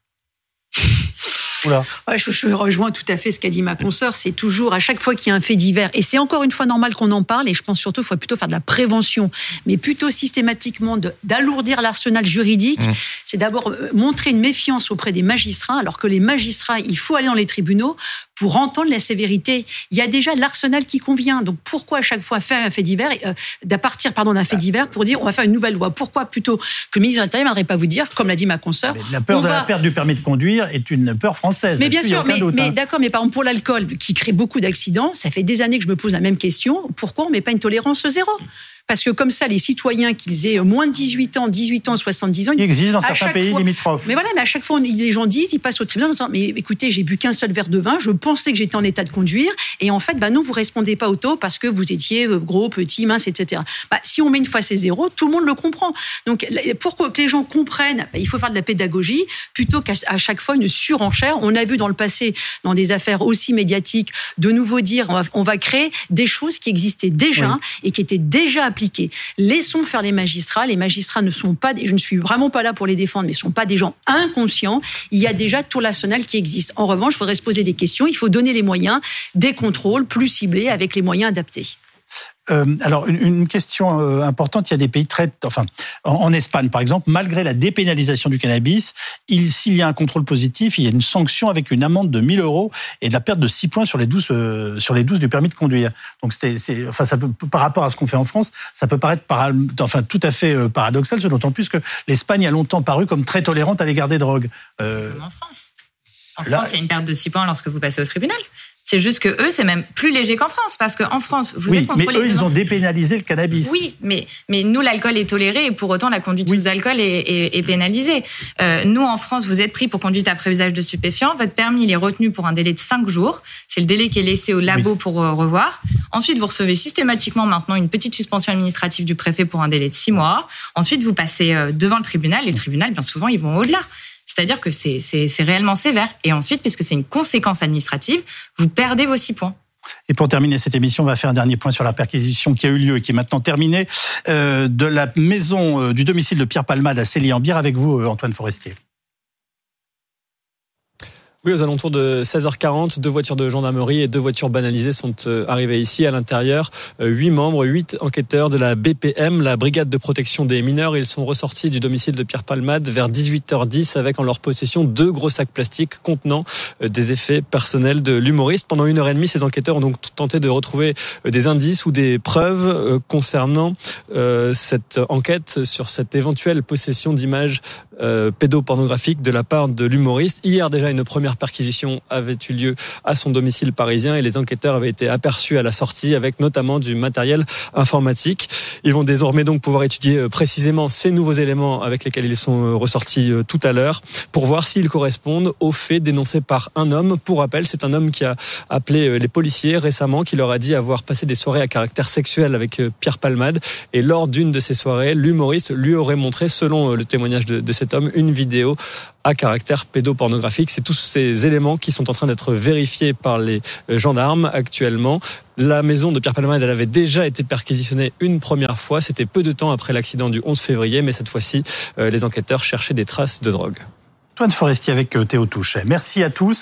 Je, rejoins tout à fait ce qu'a dit ma consoeur. C'est toujours à chaque fois qu'il y a un fait divers, et c'est encore une fois normal qu'on en parle. Et je pense surtout qu'il faudrait plutôt faire de la prévention, mais plutôt systématiquement d'alourdir l'arsenal juridique. Mmh. C'est d'abord euh, montrer une méfiance auprès des magistrats, alors que les magistrats, il faut aller dans les tribunaux pour entendre la sévérité. Il y a déjà l'arsenal qui convient. Donc pourquoi à chaque fois faire un fait divers, euh, partir pardon d'un fait divers pour dire on va faire une nouvelle loi? Pourquoi plutôt que le ministre de l'Intérieur ne pas vous dire, comme l'a dit ma consoeur, la peur de la perte du permis de conduire est une peur française. Mais bien sûr, mais, mais hein. d'accord, mais par exemple pour l'alcool qui crée beaucoup d'accidents, ça fait des années que je me pose la même question. Pourquoi on met pas une tolérance zéro? Parce que comme ça, les citoyens, qu'ils aient moins de 18 ans, 18 ans, 70 ans, ils existent dans certains pays limitrophes. Mais voilà, mais à chaque fois, les gens disent, ils passent au tribunal en disant, mais écoutez, j'ai bu qu'un seul verre de vin, je pensais que j'étais en état de conduire, et en fait, bah non, vous répondez pas au taux parce que vous étiez euh, gros, petit, mince, etc. Bah, si on met une fois ces zéros, tout le monde le comprend. Donc, pour que les gens comprennent, bah, il faut faire de la pédagogie plutôt qu'à chaque fois une surenchère. On a vu dans le passé, dans des affaires aussi médiatiques, de nouveau dire, on va, créer des choses qui existaient déjà et qui étaient déjà appliquées Laissons faire les magistrats. Les magistrats ne sont pas, je ne suis vraiment pas là pour les défendre, mais ne sont pas des gens inconscients. Il y a déjà tout l'arsenal qui existe. En revanche, il faudrait se poser des questions. Il faut donner les moyens, des contrôles plus ciblés avec les moyens adaptés. Euh, alors, une, question euh, importante, il y a des pays très... Enfin, en, Espagne, par exemple, malgré la dépénalisation du cannabis, s'il y a un contrôle positif, il y a une sanction avec une amende de 1000 euros et de la perte de 6 points sur les 12, euh, sur les 12 du permis de conduire. Donc, c'est, enfin, ça peut, par rapport à ce qu'on fait en France, ça peut paraître enfin, tout à fait paradoxal, d'autant plus que l'Espagne a longtemps paru comme très tolérante à l'égard des drogues. C'est en France. En France, il y a une perte de 6 points lorsque vous passez au tribunal. C'est juste que eux, c'est même plus léger qu'en France, parce qu'en France, vous êtes contrôlé. Mais eux, ils ont dépénalisé le cannabis. Oui, mais mais nous, l'alcool est toléré et pour autant, la conduite sous alcool est, est, pénalisée. Euh, nous, en France, vous êtes pris pour conduite après usage de stupéfiants. Votre permis, il est retenu pour un délai de 5 jours. C'est le délai qui est laissé au labo pour euh, revoir. Ensuite, vous recevez systématiquement maintenant une petite suspension administrative du préfet pour un délai de 6 mois. Ensuite, vous passez euh, devant le tribunal. Et le tribunal, bien souvent, ils vont au-delà. C'est-à-dire que c'est réellement sévère. Et ensuite, puisque c'est une conséquence administrative, vous perdez vos six points. Et pour terminer cette émission, on va faire un dernier point sur la perquisition qui a eu lieu et qui est maintenant terminée euh, de la maison euh, du domicile de Pierre Palmade à Célie-en-Bière avec vous, euh, Antoine Forestier. Oui, aux alentours de 16h40, deux voitures de gendarmerie et deux voitures banalisées sont euh, arrivées ici. À l'intérieur, euh, huit membres, huit enquêteurs de la BPM, la Brigade de protection des mineurs. Ils sont ressortis du domicile de Pierre Palmade vers 18h10 avec en leur possession deux gros sacs plastiques contenant euh, des effets personnels de l'humoriste. Pendant une heure et demie, ces enquêteurs ont donc tenté de retrouver des indices ou des preuves concernant cette enquête sur cette éventuelle possession d'images pédopornographiques de la part de l'humoriste. Hier déjà, une première perquisition avait eu lieu à son domicile parisien et les enquêteurs avaient été aperçus à la sortie avec notamment du matériel informatique. Ils vont désormais donc pouvoir étudier euh, précisément ces nouveaux éléments avec lesquels ils sont euh, ressortis euh, tout à l'heure pour voir s'ils correspondent aux faits dénoncés par un homme. Pour rappel, c'est un homme qui a appelé les policiers récemment, qui leur a dit avoir passé des soirées à caractère sexuel avec Pierre Palmade. Et lors d'une de ces soirées, l'humoriste lui aurait montré, selon le témoignage de, de une vidéo à caractère pédopornographique. C'est tous ces éléments qui sont en train d'être vérifiés par les gendarmes actuellement. La maison de Pierre Palmade, elle avait déjà été perquisitionnée une première fois. C'était peu de temps après l'accident du 11 février, mais cette fois-ci, euh, les enquêteurs cherchaient des traces de drogue. Antoine Forestier avec euh, Théo Touchet. Merci à tous.